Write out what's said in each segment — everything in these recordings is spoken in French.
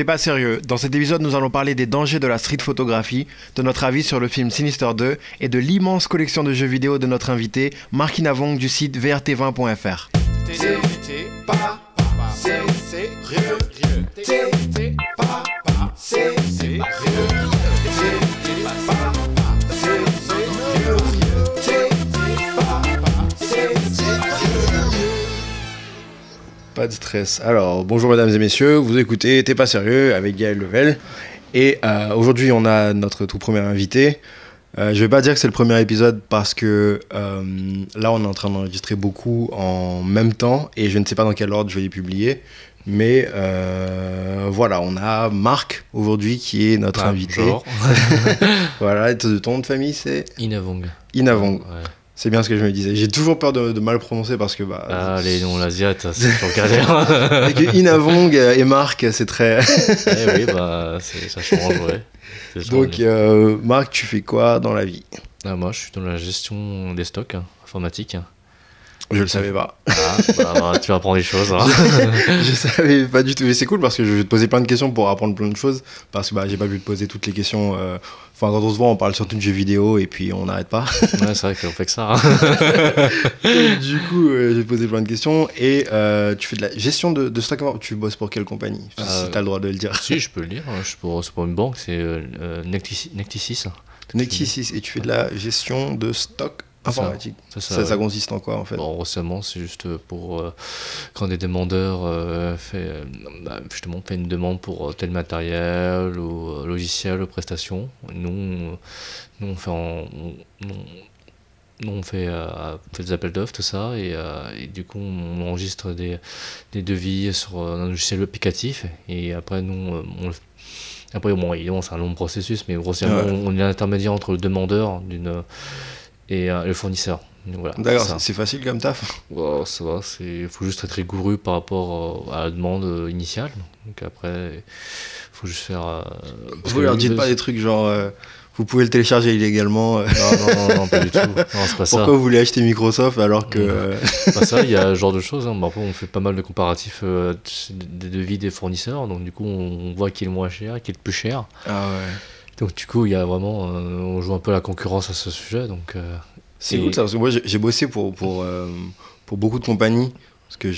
T'es pas sérieux. Dans cet épisode, nous allons parler des dangers de la street photographie, de notre avis sur le film Sinister 2 et de l'immense collection de jeux vidéo de notre invité, Marc Inavong du site vrt20.fr. Pas de stress. Alors, bonjour mesdames et messieurs, vous écoutez T'es pas sérieux avec Gaël Level. Et euh, aujourd'hui, on a notre tout premier invité. Euh, je vais pas dire que c'est le premier épisode parce que euh, là, on est en train d'enregistrer beaucoup en même temps et je ne sais pas dans quel ordre je vais les publier. Mais voilà, on a Marc aujourd'hui qui est notre Ah, invité. bonjour. voilà, et ton de famille c'est Inavong. Inavong. Ouais. C'est bien ce que je me disais. J'ai toujours peur de, de mal prononcer parce que bah, Ah, les noms l'asiate, c'est toujours galère. avec Inavong et Marc, c'est très. Eh oui, bah, ça change, ouais. Donc, euh, Marc, tu fais quoi dans la vie? Ah, moi, je suis dans la gestion des stocks hein, informatiques. Je le savais pas. Ah, bah, bah, tu vas apprendre des choses. hein. je savais pas du tout. Mais c'est cool parce que je vais te poser plein de questions pour apprendre plein de choses. Parce que bah, j'ai pas pu te poser toutes les questions. euh, Enfin, quand on se voit, on parle surtout de jeux vidéo et puis on n'arrête pas. Ouais, c'est vrai qu'on fait que ça. hein. du coup, euh, je vais te poser plein de questions. Et euh, tu fais de la gestion de, de stock. Tu bosses pour quelle compagnie Si Euh, t'as le droit de le dire? si, je peux le dire. hein, Je suis pour, c'est pour une banque, c'est Nectis- Necticis. Et tu fais de la gestion de stock informatique. Ça, Ça, ça, ça consiste en quoi en fait Bon, récemment, c'est juste pour euh, quand des demandeurs euh, fait, euh, bah, justement fait une demande pour euh, tel matériel ou euh, logiciel ou prestation. Nous, on- nous on fait, en- on, on- nous, on fait, euh, on fait des appels d'offres, tout ça, et, euh, et du coup, on enregistre des, des devis sur euh, un logiciel applicatif, et après, nous, euh, on le après, bon, évidemment, c'est un long processus, mais grossièrement, Ouais. on est l'intermédiaire entre le demandeur d'une, et euh, le fournisseur. Voilà, D'accord, c'est- facile comme taf. Bon, ça va, il faut juste être rigoureux par rapport euh, à la demande euh, initiale. Donc après, il faut juste faire. euh, parce Vous leur dites pas des trucs genre vous pouvez le télécharger illégalement. Non, non, non, non, pas du tout. Non, ça. pourquoi vous voulez acheter Microsoft alors que. Ouais. C'est pas ça, il y a ce genre de choses. Hein. Après, on fait pas mal de comparatifs des devis des fournisseurs. Donc du coup, on voit qui est le moins cher, qui est le plus cher. Ah ouais. Donc du coup, il y a vraiment. euh, on joue un peu la concurrence à ce sujet. Donc. euh, C'est cool ça, parce que moi j'ai j'ai bossé pour, pour, euh, pour beaucoup de compagnies, parce que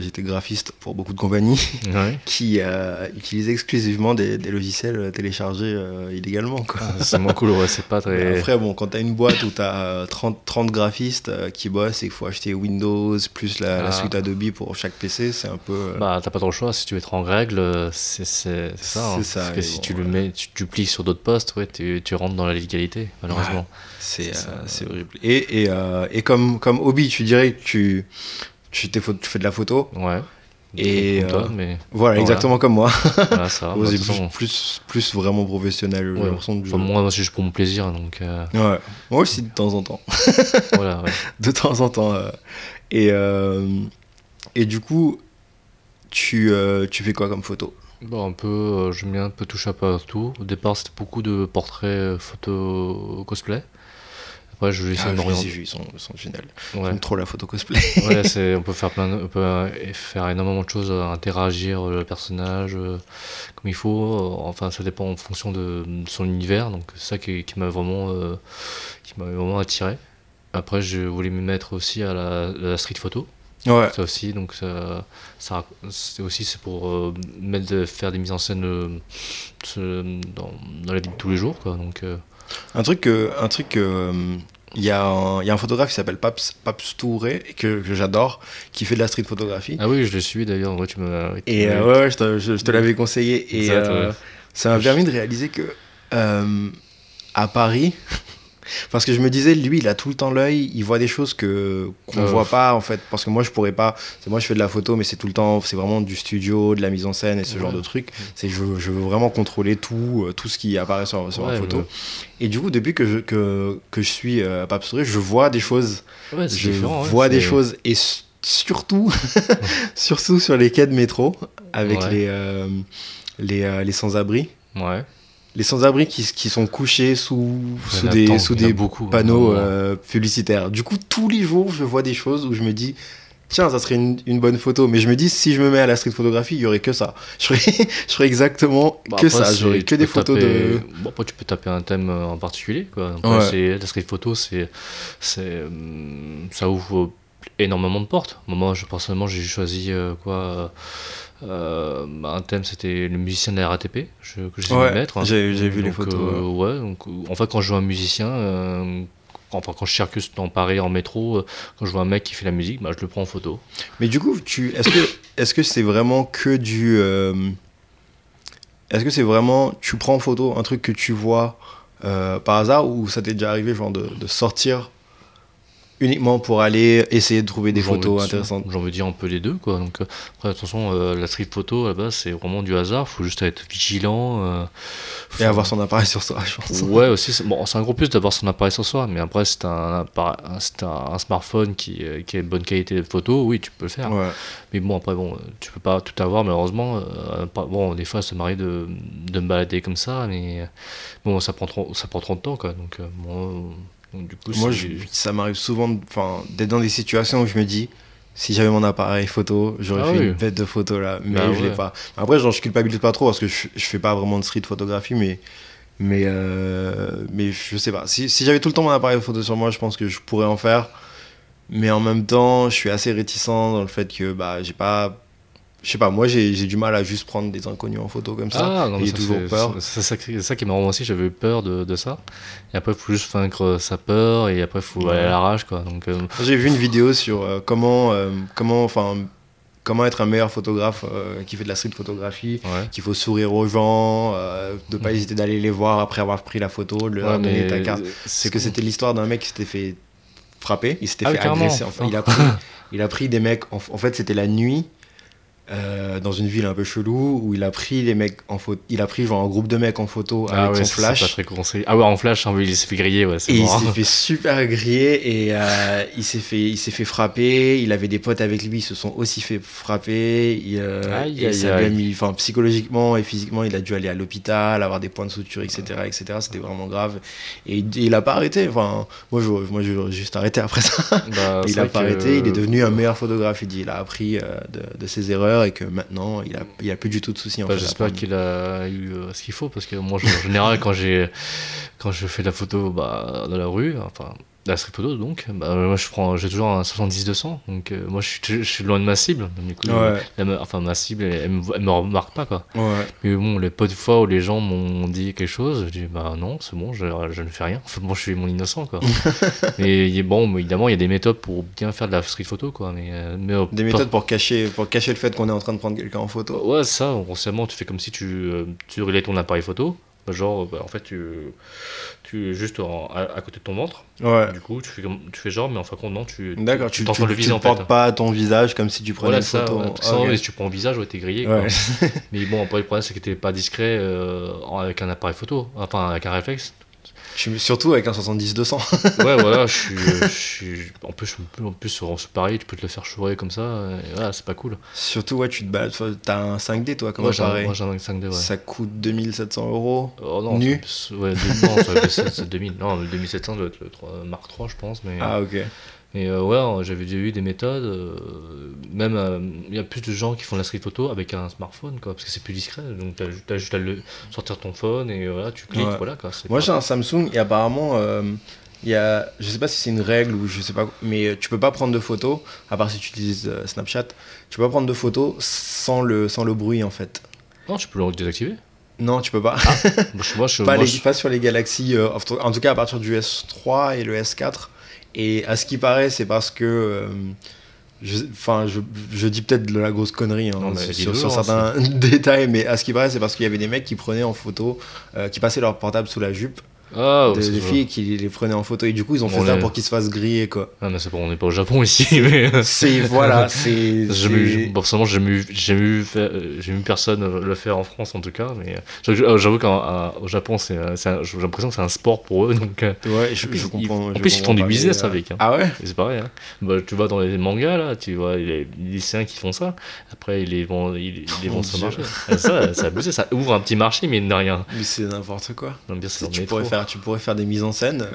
j'étais graphiste pour beaucoup de compagnies ouais. qui euh, utilisaient exclusivement des, des logiciels téléchargés euh, illégalement. Ah, c'est moins cool, ouais, c'est pas très. Après, bon, quand t'as une boîte où t'as 30, 30 graphistes euh, qui bossent et qu'il faut acheter Windows plus la, la Ah. suite Adobe pour chaque PC, c'est un peu. euh, Bah, t'as pas trop le choix. Si tu veux être en règle, euh, c'est ça. hein. Ça, Parce que si bon, tu le mets, tu duplies sur d'autres postes, ouais, tu, tu rentres dans la légalité, malheureusement. c'est euh, horrible. Et, et, euh, et comme, comme hobby, tu dirais que tu, tu, fais de la photo Ouais. Et, Comme toi, euh, mais Voilà, Voilà. exactement comme moi. voilà, ça. Bah, plus, plus, plus vraiment professionnel. ouais. Enfin, moi, c'est juste pour mon plaisir, donc euh, Ouais. Moi aussi, de temps en temps. voilà. Ouais. De temps en temps. euh. Et, euh, et du coup, tu, euh, tu fais quoi comme photo? Bon, un peu, euh, j'aime bien un peu toucher à tout. Au départ, c'était beaucoup de portraits euh, photo cosplay. Après, je vais essayer Ah, de m'orienter. ils sont, sont géniaux. Ouais. J'aime trop la photo cosplay. Ouais, c'est, on peut faire plein, de- on peut euh, faire énormément de choses, euh, interagir euh, le personnage euh, comme il faut. Enfin, ça dépend en fonction de, de son univers. Donc, c'est ça qui, qui m'a vraiment, euh, qui m'a vraiment attiré. Après, je voulais me mettre aussi à la, à la street photo. Ouais. Ça aussi, donc ça, ça c'est aussi c'est pour euh, mettre, faire des mises en scène dans, dans la vie de tous les jours, quoi. Donc, Un truc. Un truc que, euh, il y, a un, il y a un photographe qui s'appelle Paps, Paps Touré, que, que j'adore, qui fait de la street photographie. ah oui, je le suis d'ailleurs. Ouais, tu tu Et euh, ouais, je te, je- je te l'avais conseillé. Et euh, ouais. ça m'a permis de réaliser que euh, à Paris, parce que je me disais, lui, il a tout le temps l'œil, il voit des choses que qu'on Euh. voit pas en fait. Parce que moi, je pourrais pas. C'est moi, je fais de la photo, mais c'est tout le temps, c'est vraiment du studio, de la mise en scène et ce genre de trucs. C'est je, je veux vraiment contrôler tout, euh, tout ce qui apparaît sur, sur Ouais, la photo. ouais. Et du coup, depuis que je, que, que je suis euh, à je vois des choses je ouais, vois des choses et surtout surtout sur les quais de métro avec les euh, les, euh, les sans-abri Ouais. Les sans-abri qui, qui sont couchés sous, des, sous beaucoup, panneaux euh, publicitaires. Du coup, tous les jours, je vois des choses où je me dis, tiens, ça serait une, une bonne photo. Mais je me dis, si je me mets à la street photographie, il y aurait que ça. Je ferais, je ferais exactement Bah, que après, ça. J'aurais que des photos taper- de. Bon, après, tu peux taper un thème euh, en particulier, quoi. Après, Ouais. la street photo, c'est, c'est, hum, ça ouvre énormément de portes. Moi, je, personnellement, j'ai choisi euh, quoi euh, bah, Un thème, c'était le musicien de la RATP, je, que j'ai Ouais, mettre. j'ai- j'ai vu les photos, euh, ouais, donc, euh, en fait, quand je vois un musicien, euh, enfin, quand je circule dans Paris en métro, euh, quand je vois un mec qui fait la musique, bah, je le prends en photo. Mais du coup, tu, est-ce que, est-ce que c'est vraiment que du, euh, est-ce que c'est vraiment, tu prends en photo un truc que tu vois euh, par hasard ou ça t'est déjà arrivé genre de, de sortir uniquement pour aller essayer de trouver des photos intéressantes. J'en veux dire un peu les deux, quoi. Donc, euh, après, attention, euh, la street photo, à la base, c'est vraiment du hasard. Faut juste être vigilant. euh, Et avoir son appareil sur soi, je pense. Ouais, aussi, c'est bon, c'est un gros plus d'avoir son appareil sur soi, mais après, c'est un, un, un smartphone qui, qui a une bonne qualité de photo, oui, tu peux le faire. Ouais. Mais bon, après, bon, tu peux pas tout avoir, malheureusement. euh, bon, des fois, ça m'arrive de, de me balader comme ça, mais bon, ça prend trop, ça prend trop de temps, quoi. Donc, donc, du coup, Moi, je- ça m'arrive souvent d'être dans des situations où je me dis, si j'avais mon appareil photo, j'aurais Ah fait oui. une bête de photos là. Mais Bah je l'ai ouais. pas. Après, genre, je culpabilise pas trop parce que je, je fais pas vraiment de street photographie, mais. Mais, euh, mais je sais pas. Si, si j'avais tout le temps mon appareil photo sur moi, je pense que je pourrais en faire. Mais en même temps, je suis assez réticent dans le fait que bah, j'ai pas. Je sais pas, moi j'ai du mal à juste prendre des inconnus en photo comme ça. Ah, non, j'ai toujours peur. C'est ça, qui- c'est ça qui est marrant aussi, j'avais eu peur de, de ça. Et après, il faut juste vaincre sa peur, et après, il faut aller à la rage, quoi. Donc, euh, J'ai vu une vidéo sur euh, comment, euh, comment, enfin, comment être un meilleur photographe euh, qui fait de la street photographie, ouais. qu'il faut sourire aux gens, de pas hésiter d'aller les voir après avoir pris la photo, de leur Mm. Ouais, donner ta carte. c'est que c'était l'histoire d'un mec qui s'était fait frapper, il s'était Ah fait agresser. Enfin, il a pris, il a pris des mecs. En, en fait, c'était la nuit. Euh, dans une ville un peu chelou où il a pris les mecs en photo il a pris genre un groupe de mecs en photo Ah avec ouais, son c'est flash. pas très conseillé. Ah ouais, en flash, hein, il s'est fait griller, ouais, c'est et il mort. s'est fait super griller et euh, il s'est fait il s'est fait frapper. Il avait des potes avec lui ils se sont aussi fait frapper. Il, euh, Aïe, et aïe, mis psychologiquement et physiquement il a dû aller à l'hôpital avoir des points de suture etc etc c'était vraiment grave. Et il, il a pas arrêté. Enfin moi je moi j'aurais juste arrêté après ça. Bah, il a pas que- arrêté. Il est devenu un meilleur photographe il dit. Il a appris euh, de, de ses erreurs et que maintenant il a il a plus du tout de soucis en Bah, fait, J'espère qu'il a eu euh, ce qu'il faut parce que moi, en général, quand j'ai quand je fais de la photo bah, dans la rue, enfin la street photo donc, bah, moi je prends, j'ai toujours un 70-200, donc euh, moi je suis, je suis loin de ma cible, du coup, Ouais. enfin ma cible, elle, elle me, elle me remarque pas quoi. ouais Mais bon, les peu de fois où les gens m'ont dit quelque chose, je dis bah non, c'est bon, je, je ne fais rien. Enfin, moi, je suis mon innocent, quoi. mais bon, évidemment, il y a des méthodes pour bien faire de la street photo, quoi. Mais, euh, mais euh, des pas- méthodes pour cacher pour cacher le fait qu'on est en train de prendre quelqu'un en photo Ouais, ça, consciemment, tu fais comme si tu, tu relais ton appareil photo. Bah, Genre, bah, en fait, tu, tu juste en- à, à côté de ton ventre. ouais Du coup, tu fais, tu genre, mais en fin de compte, non, tu D'accord, tu, t'en tu, fais le tu visé ne en fait. portes pas ton visage comme si tu prenais Voilà, une ça, photo. ouais, Ah, ok. si tu prends au visage, ouais, t'es grillé. Ouais. Mais bon, après, le problème, c'est que t'es pas discret euh, avec un appareil photo, enfin, avec un réflexe. Je suis surtout avec un 70-200. Ouais, voilà, je suis. euh, je suis en plus, je- en plus, sur Paris, tu peux te le faire chourer comme ça, et voilà, c'est pas cool. surtout, ouais, tu te balades. T'as un 5D, toi, comme j'ai un, appareil. moi, j'ai un 5D, ouais. Ça coûte 2700 euros. Oh non, Nu. Ouais, non, ça- c'est c'est 2000. Non, le 2700 doit être le 3 Mark 3, je pense. Mais, Ah, ok. Mais euh, ouais, j'avais déjà eu des méthodes. euh, même, euh, il y a plus de gens qui font de la street photo avec un smartphone, quoi, parce que c'est plus discret. Donc, t'as ju- t'as juste à le, sortir ton phone et euh, voilà, tu cliques, Ouais. voilà. Quoi, Moi, j'ai un Samsung et apparemment, il y a, je sais pas si c'est une règle ou je sais pas, mais tu peux pas prendre de photos, à part si tu utilises Snapchat, tu peux pas prendre de photos sans le, sans le bruit en fait. Non, tu peux le désactiver. Non, tu peux pas. Je, moi, je- pas, moi, les- je- pas sur les tout- en tout cas à partir du S3 et le S4. Et à ce qui paraît, c'est parce que. euh, je- Enfin, je, je dis peut-être de la grosse connerie hein, Non, sur hein, certains détails, mais à ce qui paraît, c'est parce qu'il y avait des mecs qui prenaient en photo, euh, qui passaient leur portable sous la jupe Ah, ouais, des vrai. filles qui les prenaient en photo. Et du coup, ils ont fait ça est- pour qu'ils se fassent griller, quoi. Ah, mais c'est pas, on n'est pas au Japon ici. mais... C'est, voilà, c'est. Personnellement, j'ai eu, j'ai fait- euh, j'ai personne le faire en France en tout cas, mais euh, j'avoue qu'au Japon, c'est, euh, un- j'ai l'impression que c'est un sport pour eux, donc Ouais, je, En plus, je ils- comprends. en plus, ils font du business euh, avec, hein. Ah ouais? C'est pareil. Hein. Bah, tu vas dans les mangas là, tu vois les lycéens qui font ça, après ils les vendent, ils, ils les vendent sur le marché. Ah, ça, abusé, ça ouvre un petit marché, mais de rien. Mais c'est n'importe quoi. Non, bien, c'est Tu pourrais métro. Tu pourrais faire des mises en scène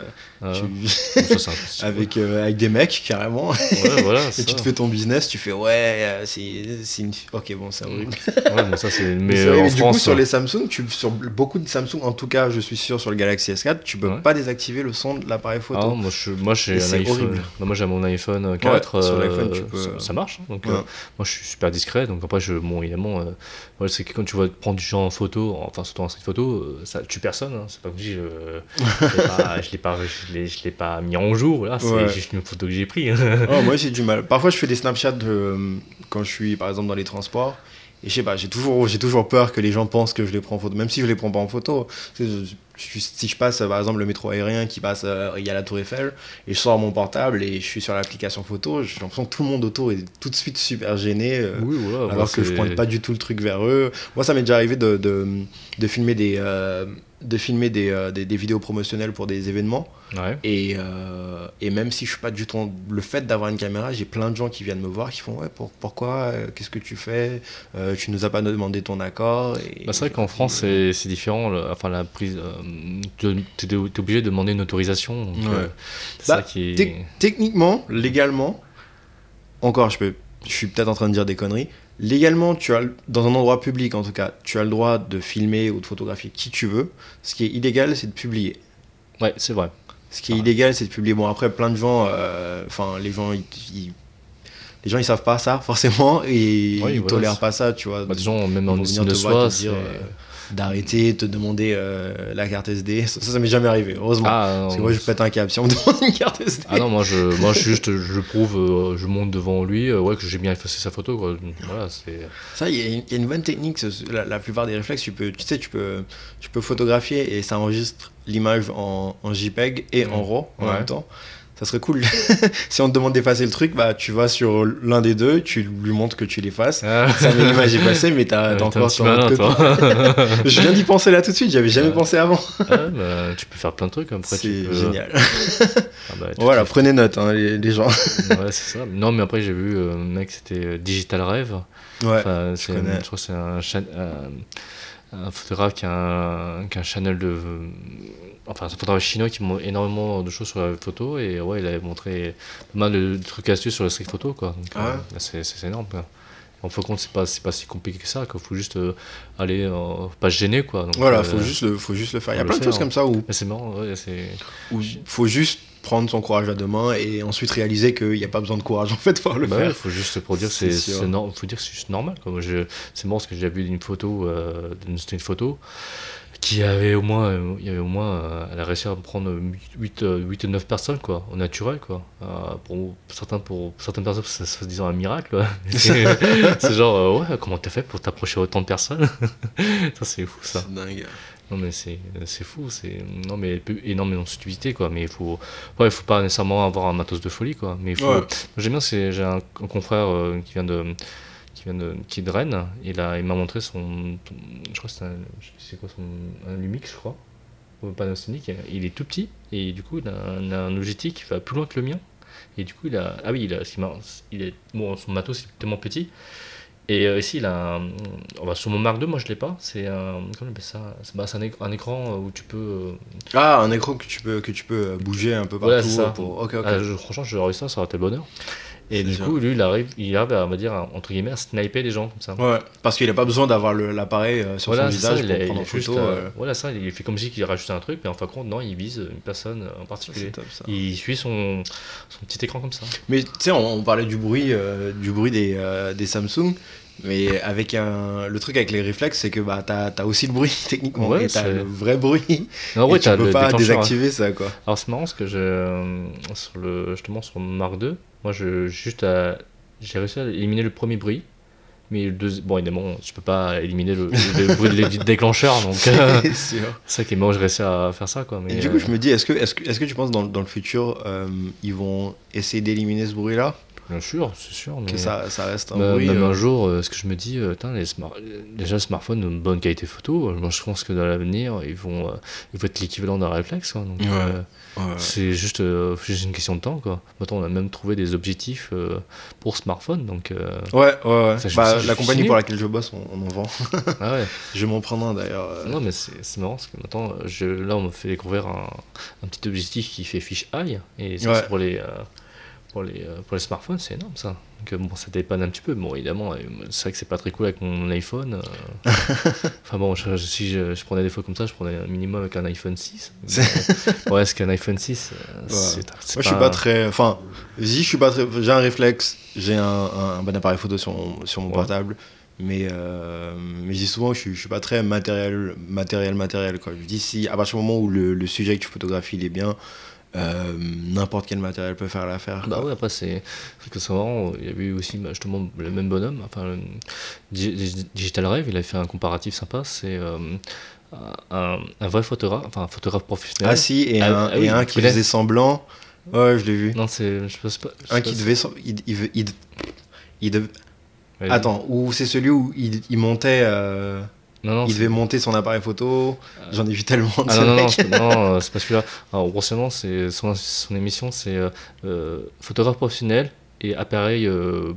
euh, Ah, tu- ça, avec, euh, avec des mecs, carrément. Ouais, voilà. Et tu te fais ton business, tu fais ouais, euh, c'est une. Ok, bon, c'est horrible. Ouais, ça. Mais Mais euh, vrai, en mais du France. coup, sur les Samsung, tu, sur beaucoup de Samsung, en tout cas, je suis sûr, sur le Galaxy S4, tu peux Ouais. pas désactiver le son de l'appareil Ah, photo. moi, je, moi j'ai un iPhone. Non, moi j'ai mon iPhone 4. sur euh, l'iPhone, tu peux- ça, marche. hein. Donc, euh, moi je suis super discret. Donc après, je, bon, évidemment, euh, c'est que quand tu vas prendre du genre en photo, enfin surtout en street photo, euh, ça tue personne. hein. C'est pas comme si je, je l'ai pas, je l'ai pas, je l'ai- je l'ai pas mis en jour. Là, c'est Ouais. juste une photo que j'ai prise. Oh, moi j'ai du mal. Parfois je fais des Snapchats de, euh, quand je suis par exemple dans les transports. Et je sais pas, j'ai toujours, j'ai toujours peur que les gens pensent que je les prends en photo, même si je les prends pas en photo. Si je passe par exemple le métro aérien qui passe, euh, il y a la tour Eiffel, et je sors mon portable et je suis sur l'application photo, j'ai l'impression que tout le monde autour est tout de suite super gêné. euh, oui, voilà. alors que je pointe pas du tout le truc vers eux. Moi, ça m'est déjà arrivé de, de, de filmer, des, euh, de filmer des, euh, des, des vidéos promotionnelles pour des événements. Ouais. Et, euh, et même si je suis pas du tout. Le fait d'avoir une caméra, j'ai plein de gens qui viennent me voir qui font Ouais, pour- pourquoi euh, Qu'est-ce que tu fais Tu nous as pas demandé ton accord Bah, c'est vrai qu'en France, c'est c'est différent. le- Enfin, la prise. Tu es obligé de demander une autorisation. donc, Ouais. c'est Bah, ça qui Techniquement, légalement, encore, je, peux, je suis peut-être en train de dire des conneries. Légalement, tu as, dans un endroit public en tout cas, tu as le droit de filmer ou de photographier qui tu veux. Ce qui est illégal, c'est de publier. Ouais, c'est vrai. Ce qui est Ah. illégal, c'est de publier. Bon, après, plein de gens, euh, enfin, les gens, ils, ils- les gens, ils savent pas ça forcément et Oui, ils voilà, tolèrent pas ça, tu vois. Bah, des gens, même en estime de soi, c'est- euh, d'arrêter, te demander euh, la carte SD. Ça, ça m'est jamais arrivé, heureusement. Ah, Parce que non, moi, je pète un câble si on me demande une carte SD. Ah non, moi je, moi je juste, je prouve, euh, je monte devant lui, euh, ouais, que j'ai bien effacé sa photo, quoi. Voilà, c'est. Ça, il y, a une- il y a une bonne technique. La, la plupart des réflexes, tu peux, tu sais, tu peux, tu peux photographier et ça enregistre l'image en, en JPEG et en. RAW en Ouais. même temps. Ça serait cool. si on te demande d'effacer le truc, bah, tu vas sur l'un des deux, tu lui montres que tu l'effaces. Ah, Ça met l'image effacée, mais t'as un encore ton malin. Je viens d'y penser là tout de suite, j'avais jamais pensé avant. Ouais, bah, tu peux faire plein de trucs après. tu C'est peux- génial. Ah bah, Voilà, prenez note, hein, les, les gens. Ouais, c'est ça. Non, mais après, j'ai vu, euh, un mec, c'était euh, Digital Rêve. Ouais, Enfin, c'est, connais. je crois que c'est un, chan- un, un photographe qui a un, qui a un channel de. Enfin, c'est un photographe chinois qui montre énormément de choses sur la photo et ouais, il avait montré pas mal de trucs astuces sur la street photo quoi. Donc, Ah euh, ouais c'est, énorme quoi. En fin de compte, c'est pas, c'est pas si compliqué que ça, il faut juste euh, aller, euh, pas se gêner quoi. Donc, voilà, euh, faut juste le, faut juste le faire. Il y a plein le de choses comme ça où c'est marrant, ouais, c'est. où faut juste prendre son courage à deux mains et ensuite réaliser qu'il n'y a pas besoin de courage en fait pour le Bah ouais, faire. faut juste pour dire que C'est faut dire c'est juste normal c'est marrant parce que j'ai vu une photo euh, d'une une photo qui avait au moins euh, il y avait au moins euh, elle a réussi à prendre 8 8 9 personnes quoi au naturel quoi. Euh, pour certains pour certaines personnes ça se disant un miracle c'est genre ouais comment t'as fait pour t'approcher autant de personnes? Ça c'est fou ça. C'est dingue. Non mais c'est fou, c'est non mais énormément de subtilité quoi, mais il faut ouais, il faut pas nécessairement avoir un matos de folie quoi, mais faut Ouais. J'aime bien, j'ai un, un confrère qui vient de qui vient de qui est de Rennes, il m'a montré son je crois que c'est un c'est quoi son un Lumix je crois. Au Panasonic, il est tout petit et du coup il a un, un objectif qui va plus loin que le mien. Et du coup, il a. Ah oui, il a. ce qui il est, bon, son matos est tellement petit. Et euh, ici, il a. Un, on va sur mon Mark II, moi je l'ai pas. C'est un. Comment on appelle ça? C'est bah, un, un écran où tu peux. euh, Ah, un écran que tu peux, que tu peux bouger un peu partout. Voilà, ça. Pour... Ah, je- franchement, j'aurais eu ça, ça aurait été le bonheur. Et du sûr. coup, lui, il arrive, il arrive à, on va dire, à- entre guillemets, à sniper des gens comme ça. Ouais, parce qu'il n'a pas besoin d'avoir l'appareil euh, sur Voilà, son ça, visage il, a- pour il prendre en photo. euh, euh, voilà, ça, il fait comme si il rajoutait un truc, mais en fin de compte, non, il vise une personne en particulier. c'est top ça. Il suit son, son petit écran comme ça. Mais tu sais, on, on parlait du bruit, euh, du bruit des, des Samsung. Mais avec un, le truc avec les réflexes, c'est que bah, t'as as aussi le bruit techniquement. Ouais, et t'as le vrai bruit. Non, ouais, et tu peux pas hein. désactiver ça, quoi. Alors c'est marrant parce que je, euh, sur le, justement sur Mark II, moi je juste à- j'ai réussi à éliminer le premier bruit, mais le deuxi- bon évidemment je peux pas éliminer le, le bruit de- du déclencheur donc euh, C'est sûr. c'est ça qui est marrant j'ai réussi à faire ça quoi. Mais Et du coup, euh, je me dis, est-ce que, est -ce que, est -ce que tu penses dans, dans le futur, euh, ils vont essayer d'éliminer ce bruit-là? Bien sûr, c'est sûr. Mais que ça, ça reste un Bah, bruit. même euh, un jour, euh, ce que je me dis, euh, tain, les smart- déjà le smartphone de bonne qualité photo, moi je pense que dans l'avenir, ils vont, euh, ils vont être l'équivalent d'un réflexe. Quoi. Donc, Ouais. ouais. c'est juste, juste une question de temps. Quoi. Maintenant, on a même trouvé des objectifs pour smartphone. Donc, Ouais, ouais, ouais. Ça, Bah, la compagnie pour laquelle je bosse, on, on en vend. ah ouais. je vais m'en prendre un d'ailleurs. Non, mais c'est marrant parce que maintenant, je, là, on me fait découvrir un, un petit objectif qui fait fiche eye. Et ça, c'est pour les. Euh, pour les, pour les smartphones, c'est énorme ça. Donc, euh, bon, ça dépanne un petit peu. Bon, évidemment, euh, c'est vrai que c'est pas très cool avec mon iPhone. euh. enfin bon, je- si je, je prenais des photos comme ça, je prenais un minimum avec un iPhone 6. C'est- Mais, ouais, est-ce qu'un iPhone 6, euh, c'est Moi, je suis pas très. Enfin, si je suis pas très. J'ai un réflexe, j'ai un, un, un bon appareil photo sur mon, sur mon Ouais. portable. Mais, euh, mais je dis souvent je suis, je suis pas très matériel, matériel, matériel. Quoi. Je dis si, à partir du moment où le, le sujet que tu photographies il est bien, euh, n'importe quel matériel peut faire l'affaire. Bah ouais, après, c'est c'est que marrant. Il y a eu aussi bah, justement le même bonhomme, enfin, Digital Rave, il a fait un comparatif sympa. C'est euh, un, un vrai photographe, enfin un photographe professionnel. Ah si, et Ah, un, ah et oui, un tu qui faisait semblant. Ouais, je l'ai vu. Non, c'est. Je sais pas. je sais un pas qui devait. Il, il, il- il dev- Vas-y. Attends, ou c'est celui où il, il montait. euh, Non, non, il devait monter son appareil photo. J'en ai vu tellement de Ah ce non, non, non, euh, c'est pas celui-là. Alors, grossièrement, c'est son, son émission, c'est euh, euh, photographe professionnel et appareil euh,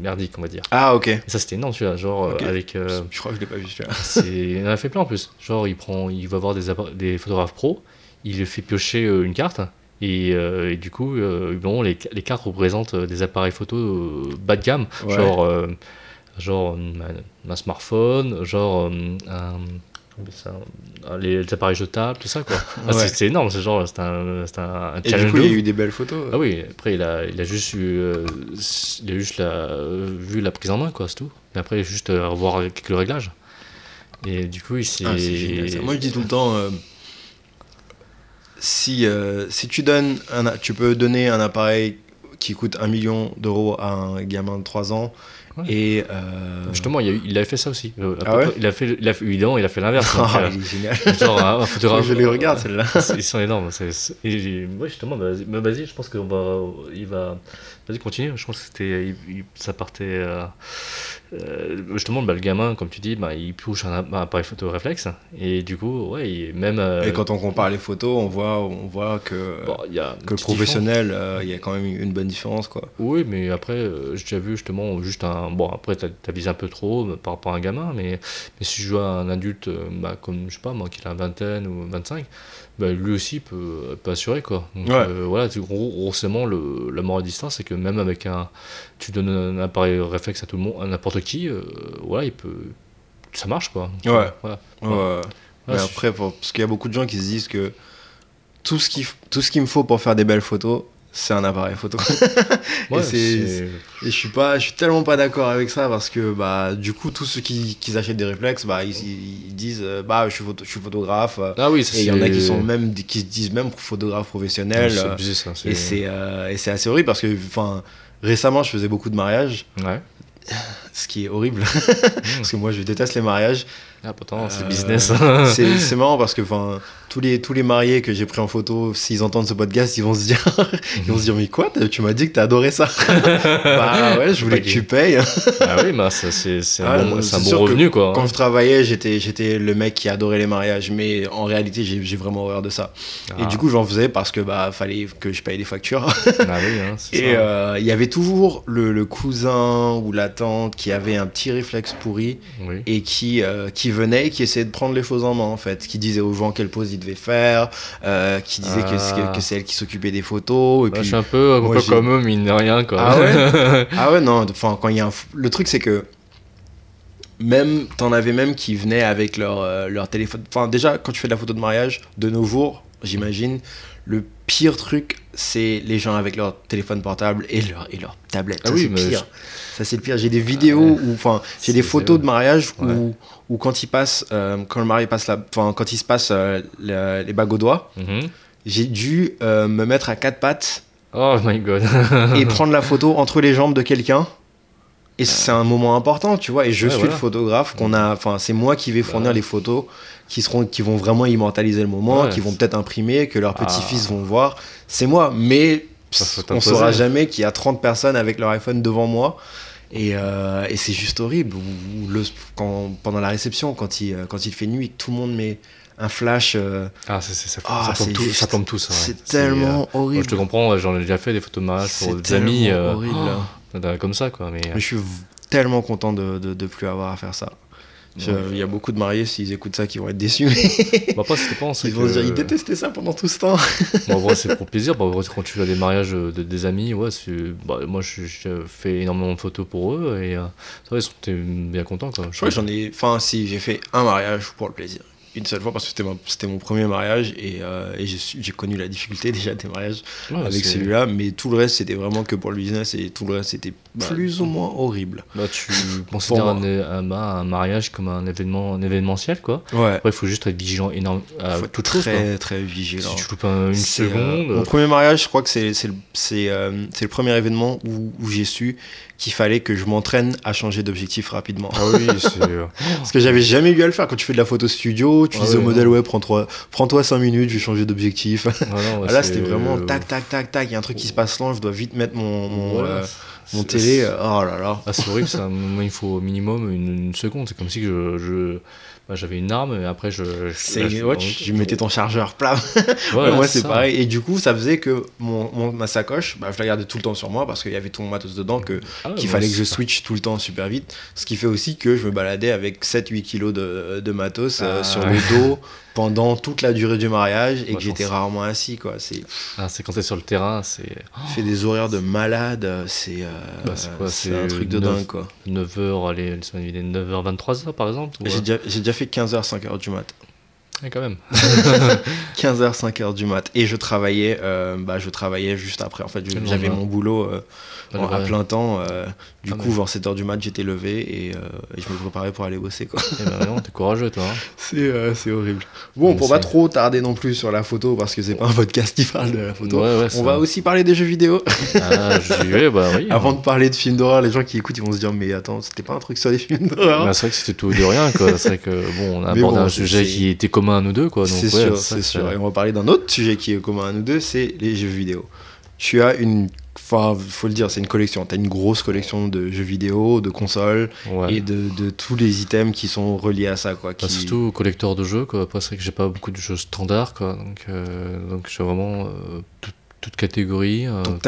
merdique, on va dire. Ah, ok. Et ça, c'était énorme, celui-là. Genre, euh, avec. euh, Je crois que je l'ai pas vu celui-là. il en a fait plein en plus. Genre, il, prend, il va voir des, photographes pro, il fait piocher euh, une carte. Et, euh, et du coup, euh, bon, les, les cartes représentent euh, des appareils photo euh, bas de gamme, Ouais. genre, euh, genre un, un smartphone, genre euh, un, ça, euh, les, les appareils jetables, tout ça quoi. Ah, Ouais. c'est- énorme, c'est genre, c'est un, c'est un, un Et du coup, il y a eu des belles photos. Ah oui, après il a, il a juste eu, euh, il a juste la, euh, vu la prise en main quoi, c'est tout. Et après juste euh, revoir quelques réglages. Et du coup il s'est. Ah. Moi, je dis tout le temps, euh, si, euh, si tu donnes, un, tu peux donner un appareil qui coûte un million d'euros à un gamin de 3 ans Ouais. et euh, Justement, il, a avait fait ça aussi. Euh, Ah ouais il a fait, il a fait, évidemment, il a fait l'inverse. Ah, euh, il est génial. genre un, un photographe. je les regarde celle-là. Ils sont énormes. c'est- c'est- et j'ai- ouais, justement, bah, vas-y, bah, je pense qu'on va, il va, vas-y, continue. Je pense que c'était, ça partait, euh, euh, justement, bah, le gamin, comme tu dis, bah, il touche un, un appareil photo réflexe, et du coup, ouais, il- même. euh, Et quand on compare les photos, on voit, on voit que, bon, il y a que le professionnel, euh, il y a quand même une bonne différence. Quoi. Oui, mais après, j'ai déjà vu justement juste un. Bon, après, visé un peu trop par rapport à un gamin, mais, mais si je vois un adulte, bah, comme, je sais pas, moi, qui a une vingtaine ou 25, bah, lui aussi peut, peut assurer, quoi. Donc, Ouais. euh, voilà, tu- gros, grossièrement, le, la morale d'histoire, c'est que même avec un. Tu donnes un appareil réflexe à tout le monde, à n'importe qui, euh, voilà, il peut. Ça marche, quoi. Donc, Ouais. voilà. Ouais. Mais après, parce qu'il y a beaucoup de gens qui se disent que tout ce qu'il tout ce qu'il me faut pour faire des belles photos, c'est un appareil photo. ouais, Et je suis pas, je suis tellement pas d'accord avec ça parce que bah du coup tous ceux qui, qui achètent des réflexes, bah ils, ils disent euh, bah je suis, photo- je suis photographe. Ah oui, ça, et il y en a qui sont même qui se disent même photographe professionnel. C'est euh, abusé, ça. et c'est euh, et c'est assez horrible parce que enfin récemment je faisais beaucoup de mariages, Ouais. ce qui est horrible parce que moi je déteste les mariages. Ah, pourtant, c'est Euh, business. c'est c'est marrant parce que enfin tous les tous les mariés que j'ai pris en photo, s'ils entendent ce podcast, ils vont se dire ils vont se dire mais quoi tu m'as dit que t'as adoré ça. bah ouais, je voulais que tu payes. Ah oui, bah, ça, c'est un Ah, bon, un revenu, quoi. Quand je travaillais, j'étais j'étais le mec qui adorait les mariages, mais en réalité, j'ai vraiment horreur de ça. Et Ah. du coup, j'en faisais parce que bah fallait que je paye les factures. Ah oui, hein, Et euh, il y avait toujours le, le cousin ou la tante qui avait un petit réflexe pourri Oui. et qui euh, qui venait, qui essayait de prendre les choses en main en fait, qui disait aux gens quelle pose ils devaient faire, euh, qui disait que c'est- Ah. que c'est elle qui s'occupait des photos. Et Bah, je puis suis un peu, un peu comme eux, mine de rien, quoi. Ah ouais Ah ouais, non, enfin, quand il y a un. Le truc, c'est que. Même, t'en avais même qui venaient avec leur, euh, leur téléphone. Enfin, déjà, quand tu fais de la photo de mariage, de nos jours, j'imagine, le pire truc, c'est les gens avec leur téléphone portable et leur, et leur tablette. Ah ça, oui, c'est pire. je- Ça, c'est le pire. J'ai des vidéos ouais. où. Enfin, j'ai des photos de mariage Ouais. où, où, quand il passe. euh, quand le mari passe la. Enfin, quand il se passe euh, le- les bagues au doigt, Mhm. j'ai dû euh, me mettre à quatre pattes Oh my god. et prendre la photo entre les jambes de quelqu'un. Et c'est un moment important, tu vois. Et je Ouais, suis voilà. le photographe qu'on a. Enfin, c'est moi qui vais Bah fournir ouais. les photos qui seront, qui vont vraiment immortaliser le moment, Ouais, qui vont peut-être imprimer, que leurs petits-fils Ah. vont voir. C'est moi. Mais Ça, on saura jamais qu'il y a 30 personnes avec leur iPhone devant moi. Et, euh, et c'est juste horrible. Le, quand, pendant la réception, quand il, euh, quand il fait nuit tout le monde met un flash, euh, Ah, ça, Ah, ça, plombe c'est tout, juste- ça plombe tout, ça. ouais. c'est tellement euh, moi, horrible. je te comprends, j'en ai déjà fait des photos de mariage pour des amis. euh, horrible. oh, comme ça, quoi. Mais, euh, Mais je suis tellement content de, de, de plus avoir à faire ça. Il y a beaucoup de mariés, s'ils écoutent ça, qui vont être déçus. bah, c'était pas, sait Ils vont se dire, ils détestaient ça pendant tout ce temps. Bon, en vrai, c'est pour plaisir. Bah, quand tu fais des mariages de, des amis, ouais, bah, moi, je, je fais énormément de photos pour eux et euh, ça ils sont bien contents, quoi. Je crois que j'en ai. Enfin, si, j'ai fait un mariage pour le plaisir. Une seule fois parce que c'était ma- c'était mon premier mariage et, euh, et j'ai connu la difficulté déjà des mariages Ouais, avec c'est- celui-là, mais tout le reste c'était vraiment que pour le business et tout le reste c'était Bah, plus ou moins horrible. Bah, tu considères un, un, bah, un mariage comme un événement un événementiel, quoi. Ouais. Après, il faut juste être vigilant énorme à Faut être toute chose, quoi. très très vigilant. Si tu loupes un- une C'est, euh, seconde. mon premier mariage, je crois que c'est c'est le, c'est, euh, c'est le premier événement où, où j'ai su qu'il fallait que je m'entraîne à changer d'objectif rapidement. Ah oui, c'est. Parce que j'avais jamais eu à le faire. Quand tu fais de la photo studio, tu Ah dis au ouais, modèle, ouais, prends-toi prends 5 minutes, je vais changer d'objectif. ah là, c'était vraiment euh, tac, tac, tac, tac. Il y a un truc qui se passe là, je dois vite mettre mon, mon, voilà, euh, mon télé. Oh là là. Ah, c'est horrible, ça. Moi, il faut au minimum une, une seconde. C'est comme si je, je- bah, j'avais une arme et après je. je- là, je- ouais, tu mettais ton chargeur plat. Ouais, moi, c'est pareil. Et du coup, ça faisait que mon, mon- ma sacoche, bah, je la gardais tout le temps sur moi parce qu'il y avait tout mon matos dedans, que, Ah, qu'il fallait que je switch tout le temps super vite. Ce qui fait aussi que je me baladais avec 7-8 kilos de, de matos euh, Ah. sur le dos pendant toute la durée du mariage et que je j'étais rarement assis. Quoi. C'est Ah, c'est quand t'es sur le terrain, c'est fait des horaires de malade. C'est, euh, Bah, c'est c'est un truc de neuf- dingue. Quoi. 9h, allez, une semaine vidéo, 9h, 23h par exemple J'ai déjà, déjà fait 15h, 5h du mat. Ouais, quand même. 15h, 5h du mat. Et je travaillais, euh, bah, je travaillais juste après. En fait, j'avais mon boulot euh, à plein temps. euh, du Ah, coup, vers 7h du mat, j'étais levé et, et je me préparais pour aller bosser. Quoi. Eh ben, t'es courageux, toi. hein. C'est, horrible. Bon, Mais pour pas trop tarder non plus sur la photo, parce que c'est pas un podcast qui parle de la photo. Ouais, ouais, On va aussi parler des jeux vidéo. Ah, vais, bah oui. Avant de parler de films d'horreur, les gens qui écoutent, ils vont se dire Mais attends, c'était pas un truc sur les films d'horreur Bah, c'est vrai que c'était tout de rien, quoi. C'est vrai que, bon, on a abordé bon, un sujet qui était commun à nous deux, quoi. C'est ouais, sûr, c'est ça- sûr. Et on va parler d'un autre sujet qui est commun à nous deux, c'est les jeux vidéo. Tu as une, enfin, faut le dire, c'est une collection. Tu as une grosse collection de jeux vidéo, de consoles Ouais. et de, de tous les items qui sont reliés à ça, quoi. Bah, qui- surtout collecteur de jeux, quoi. Après, c'est vrai que j'ai pas beaucoup de jeux standards, quoi. Donc, euh, donc j'ai vraiment euh, tout- toute catégorie. euh, Donc,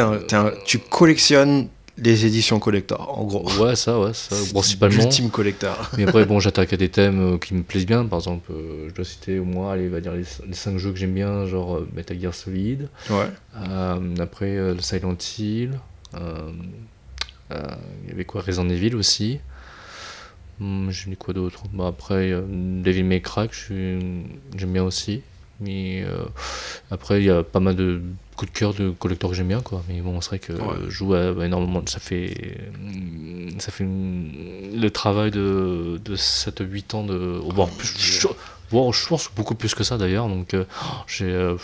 tu collectionnes les éditions collector, en gros. Ouais, ça, ouais, ça, principalement. L'ultime collector. Mais après, bon, j'attaque à des thèmes euh, qui me plaisent bien. Par exemple, euh, je dois citer au moins, allez, va dire les, les 5 jeux que j'aime bien, genre euh, Metal Gear Solid. Ouais. Euh, après, le Silent Hill. Il y avait quoi? Resident Evil aussi. Hum, J'ai mis quoi d'autre? Bah, Après, Devil May Cry, j'aime bien aussi. Mais euh, après, il y a pas mal de coups de cœur de collecteurs que j'aime bien. Quoi. Mais bon, c'est vrai que Ouais. je joue à- énormément. Ça fait, ça fait une- le travail de, de 7-8 ans. De, je, voire, je pense beaucoup plus que ça d'ailleurs. Donc, euh, j'ai euh,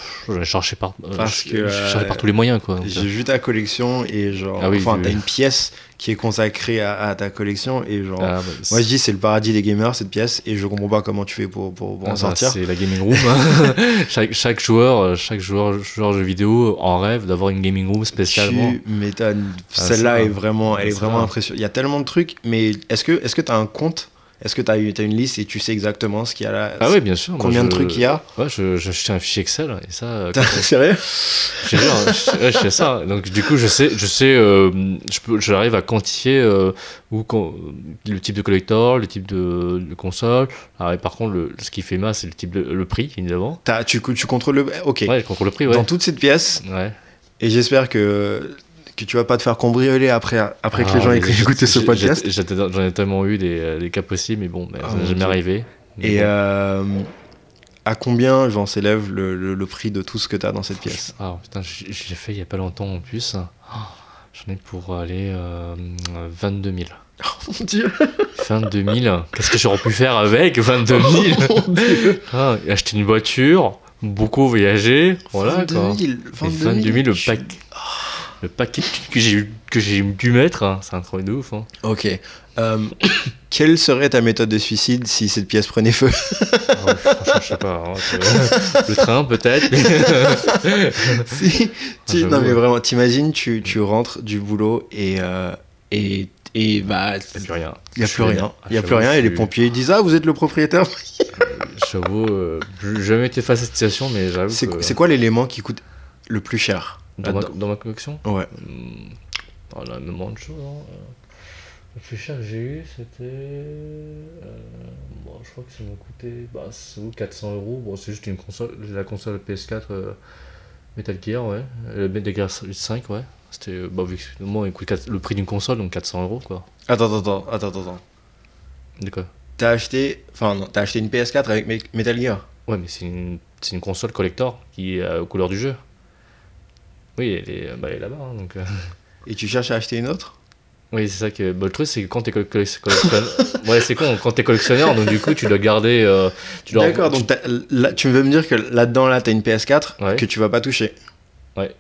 cherché par, euh, Parce j'ai- que, j'ai cherché euh, par tous les moyens. Quoi. J'ai vu ta collection et genre, Ah oui, enfin, je- t'as une pièce qui est consacrée à, à ta collection et genre, Ah, bah, moi je dis c'est le paradis des gamers cette pièce et je comprends pas comment tu fais pour, pour, pour Ah en bah, sortir. C'est la gaming room. hein. chaque, chaque joueur, chaque joueur, joueur de jeu vidéo en rêve d'avoir une gaming room spécialement. Tu m'étonnes. Ah, Celle-là est vraiment, elle est vraiment impressionnante. Il y a tellement de trucs, mais est-ce que est-ce que t'as un compte Est-ce que t'as eu t'as une liste et tu sais exactement ce qu'il y a là? Ah oui, bien sûr. moi, Combien de trucs il y a? Ouais, je, je un fichier Excel et ça, euh, Sérieux je ouais, je fais ça. Donc du coup, je sais, je sais, euh, j'arrive à quantifier euh, où, le type de collector, le type de, de console. Alors, et par contre, le, ce qui fait mal, c'est le type de, le prix évidemment. T'as- tu, tu contrôles le. Ok. Ouais, je contrôle le prix, ouais. Dans toute cette pièce, Ouais. et j'espère que que tu vas pas te faire cambrioler après après que Ah, les gens aient écouté ce podcast. J'en ai tellement eu des, euh, des cas possibles, mais bon, mais Ah, ça mon n'est jamais Dieu. arrivé. Et bon. euh, à combien j'en s'élève le, le, le prix de tout ce que t'as dans cette pièce? Ah putain, j'ai fait il y a pas longtemps en plus. Oh, J'en ai pour aller euh, 22 000. Mon Dieu 22 000 Qu'est-ce que j'aurais pu faire avec 22 000 ah, Acheter une voiture, beaucoup voyager, voilà 22 quoi. 000, Et 22 000 le je- pack. Le paquet que j'ai que j'ai dû mettre, hein, c'est un truc de ouf. Hein. Ok. Euh, quelle serait ta méthode de suicide si cette pièce prenait feu? Oh, franchement, je sais pas. hein, le train, peut-être. Si, j'avoue, non mais vraiment, t'imagines, tu, tu rentres du boulot et euh, et et bah Il n'y a plus rien. il y a Je plus rien, ah, il y a plus rien je et les pompiers ils disent ah vous êtes le propriétaire. J'avoue, euh, j'ai jamais été face à cette situation, mais j'avoue C'est que c'est quoi l'élément qui coûte le plus cher? Dans ma, dans collection, Ouais. hum, on a énormément de choses. hein. Euh, Le plus cher que j'ai eu, c'était. euh, bon, je crois que ça m'a coûté bah, c'est où, 400 euros. Bon, c'est juste une console, la console PS4 euh, Metal Gear, ouais. Le Metal Gear Solid 5, ouais. C'était. euh, Bah, vu que finalement, il coûte quatre- le prix d'une console, donc 400 euros, quoi. Attends attends attends attends attends. De quoi? T'as acheté enfin non t'as acheté une PS4 avec Me- Metal Gear? Ouais, mais c'est une, c'est une console collector qui est euh, aux couleurs du jeu. Oui, elle est, bah, elle est là-bas, hein, donc. euh, Et tu cherches à acheter une autre? Oui, c'est ça que. bah, le truc, c'est que quand t'es coll- coll- collectionneur. ouais, c'est con, quand t'es collectionneur, donc du coup, tu dois garder. euh, dois- D'accord, donc là, tu veux me dire que là-dedans, là, t'as une PS4 Ouais. que tu vas pas toucher? con.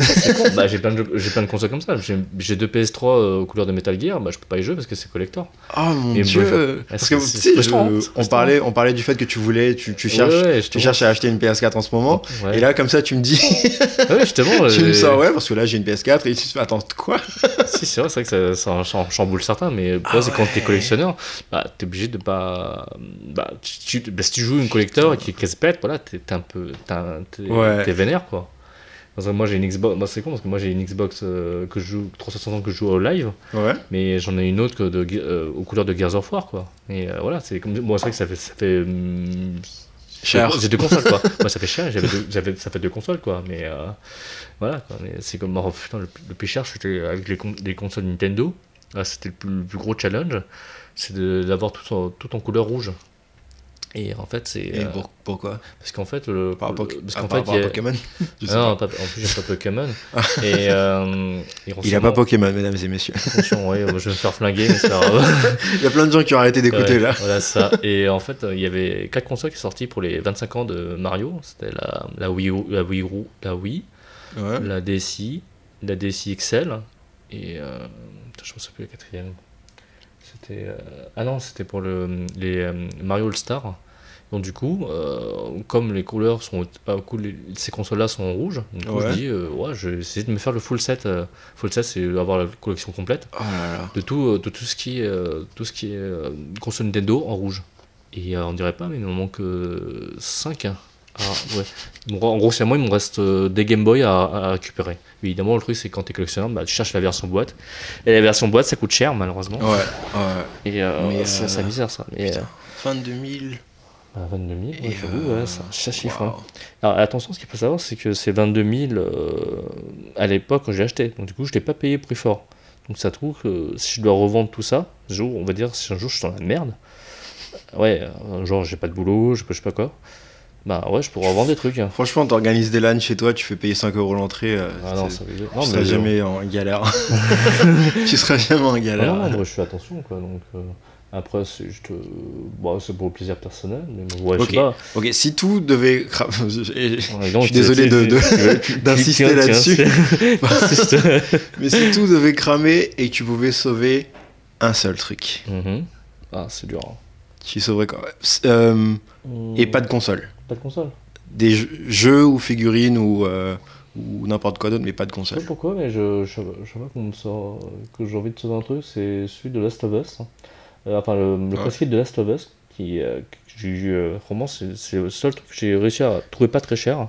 Bah, j'ai plein, de plein de consoles comme ça. J'ai deux PS3 euh, aux couleurs de Metal Gear, bah, je peux pas y jouer parce que c'est collector. Oh mon Et dieu Parce que je- hein, on, parlait, on parlait du fait que tu voulais, tu, tu cherches, Ouais, ouais, tu cherches à acheter une PS4 en ce moment. Ouais. Et là, comme ça, tu me dis, ouais, justement. tu me euh, sors, ouais, parce que là, j'ai une PS4 et tu te fais, attends, quoi? Si, c'est vrai, c'est vrai que ça, ça cham- chamboule certains, mais Ah c'est quand t'es collectionneur, bah, t'es obligé de pas. Bah, tu, bah, si tu joues une collector et qui, qui se pète, voilà, t'es un peu. T'es vénère, quoi. Parce que moi, j'ai une Xbox. Moi, c'est con parce que moi, j'ai une Xbox euh, que je joue 360 que je joue au live, Ouais. mais j'en ai une autre que de, euh, aux couleurs de Gears of War, quoi. Et euh, voilà, c'est comme. Moi, c'est vrai que ça fait. Ça fait hum, Cher. J'ai deux consoles, quoi. moi, ça fait cher, j'avais ça fait deux consoles, quoi. Mais euh, voilà, quoi. Mais c'est comme. oh, putain, le, plus- le plus cher, c'était avec les, con- les consoles Nintendo. C'était le plus, le plus gros challenge, c'est d'avoir tout tout en couleur rouge. Et en fait, c'est. Et euh, pour- pourquoi? parce qu'en fait, le. Par rapport, le- parce qu'en fait, il y a- Pokémon Je sais non, pas. en plus, j'ai pas Pokémon. et, euh, et Il a pas Pokémon, mesdames et messieurs. Attention, ouais, je vais me faire flinguer, mais grave. Il y a plein de gens qui ont arrêté d'écouter Ouais, là. Voilà ça. Et en fait, il y avait quatre consoles qui sont sorties pour les 25 ans de Mario. C'était la, la Wii U, la Wii, U- la Wii, Ouais. la DSi, la DSi XL et euh, putain, je me souviens plus la quatrième. C'était euh, ah non, c'était pour le les euh, Mario All Star. Donc du coup, euh, comme les couleurs sont cool, les- ces consoles-là sont en rouge, du coup, Ouais. je dis euh, ouais, je vais essayer de me faire le full set. euh, full set, c'est avoir la collection complète Oh là là. de tout, euh, de tout ce qui est, euh, tout ce qui est euh, console Nintendo en rouge. Et euh, on dirait pas, mais il m'en manque 5. Ah, ouais. En gros, c'est à moi, il me reste euh, des Game Boy à, à récupérer. Mais évidemment, le truc, c'est quand tu es collectionneur, bah, tu cherches la version boîte. Et la version boîte, ça coûte cher, malheureusement. Ouais, ouais. Et euh, Mais, c'est euh, c'est misère, ça. Mais, Putain. Fin de 2000. euh, 22 000, ouais, euh, ouais, ça, ça chiffre. hein. Alors attention, ce qu'il faut savoir, c'est que c'est 22 000 euh, à l'époque quand j'ai acheté. Donc du coup, je l'ai pas payé prix fort. Donc ça trouve que si je dois revendre tout ça, un jour, on va dire, si un jour je suis dans la merde, ouais, genre j'ai pas de boulot, je je sais pas quoi, bah ouais, je pourrais revendre des trucs. hein. Franchement, t'organises des LAN chez toi, tu fais payer 5 euros l'entrée. euh, Ah non, ça veut dire. tu Non, seras mais jamais en galère. tu seras jamais en Ah galère. non, non, moi je fais attention quoi. Donc euh, après, c'est juste. euh, bon, c'est pour le plaisir personnel, mais bon, ouais, je Ok. sais pas. Ok, si tout devait. je- suis désolé tu- de- de- d'insister là-dessus. Mais si tout devait cramer et que tu pouvais sauver un seul truc, Mhm. Ah, c'est dur. hein. tu sauverais quoi? Euh, Et pas de console. Pas de console. Des jeux, jeux ou figurines ou, euh, ou n'importe quoi d'autre, mais pas de Je console. sais pas pourquoi, mais je, je, je sais pas qu'on me sort, que j'ai envie de sauver un truc, c'est celui de Last of Us. Euh, enfin, le, le Ouais. press kit de Last of Us, qui, euh, euh, vraiment, c'est c'est le seul truc que j'ai réussi à trouver pas très cher.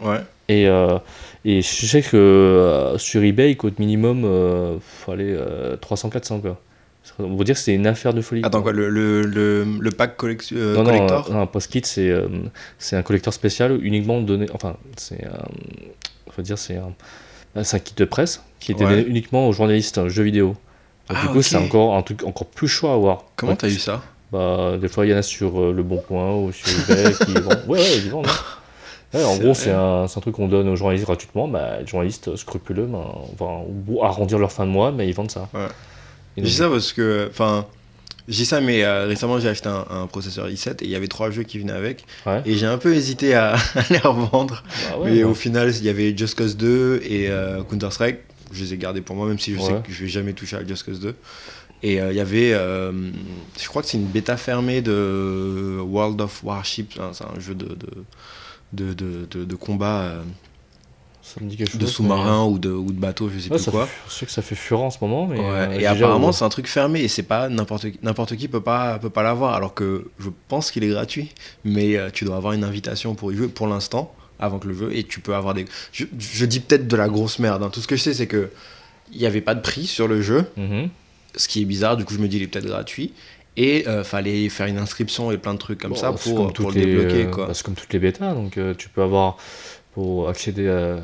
Ouais. Et, euh, et je sais que euh, sur eBay, il coûte minimum euh, euh, 300-400 quoi. On va dire que c'est une affaire de folie. Attends, quoi, le, le, le, le pack collection, euh, non, non, collector un, un post-kit, c'est euh, un collecteur spécial uniquement donné. Enfin, c'est un. On va dire, c'est un, c'est un kit de presse qui est donné uniquement aux journalistes euh, jeux vidéo. Ah, du coup, c'est encore un truc encore plus chaud à avoir. Comment t'as eu ça? Bah, Des fois, il y en a sur euh, Le Bon Coin ou sur eBay qui vendent. Ouais, ouais, ils vendent. hein. Ouais, en gros, c'est un, un truc qu'on donne aux journalistes gratuitement. Bah, les journalistes scrupuleux, vont vont arrondir leur fin de mois, mais ils vendent ça. Ouais. Je dis ça parce que, enfin, je dis ça, mais euh, récemment j'ai acheté un, un processeur i7 et il y avait trois jeux qui venaient avec. Ouais. Et j'ai un peu hésité à, à les revendre. bah ouais, mais bah, au final, il y avait Just Cause 2 et euh, Counter-Strike. Je les ai gardés pour moi, même si je sais que je vais jamais toucher à Just Cause 2. Et euh, il y avait, je crois que c'est une bêta fermée de World of Warships, hein, c'est un jeu de, de, de, de, combat Ça me dit quelque chose. de sous-marins ou de, ou de bateaux, je sais Ouais, plus quoi. fait- je sais que ça fait fureur en ce moment, mais. Ouais, euh, et apparemment c'est un truc fermé et c'est pas n'importe qui n'importe qui peut pas peut pas l'avoir alors que je pense qu'il est gratuit mais euh, tu dois avoir une invitation pour y jouer pour l'instant avant que le jeu et tu peux avoir des je, je dis peut-être de la grosse merde hein. tout ce que je sais c'est que il y avait pas de prix sur le jeu Mhm. ce qui est bizarre du coup je me dis il est peut-être gratuit et euh, fallait faire une inscription et plein de trucs comme Bon, ça pour, pour le les, débloquer euh, quoi bah, c'est comme toutes les bêtas, donc euh, tu peux avoir pour accéder à,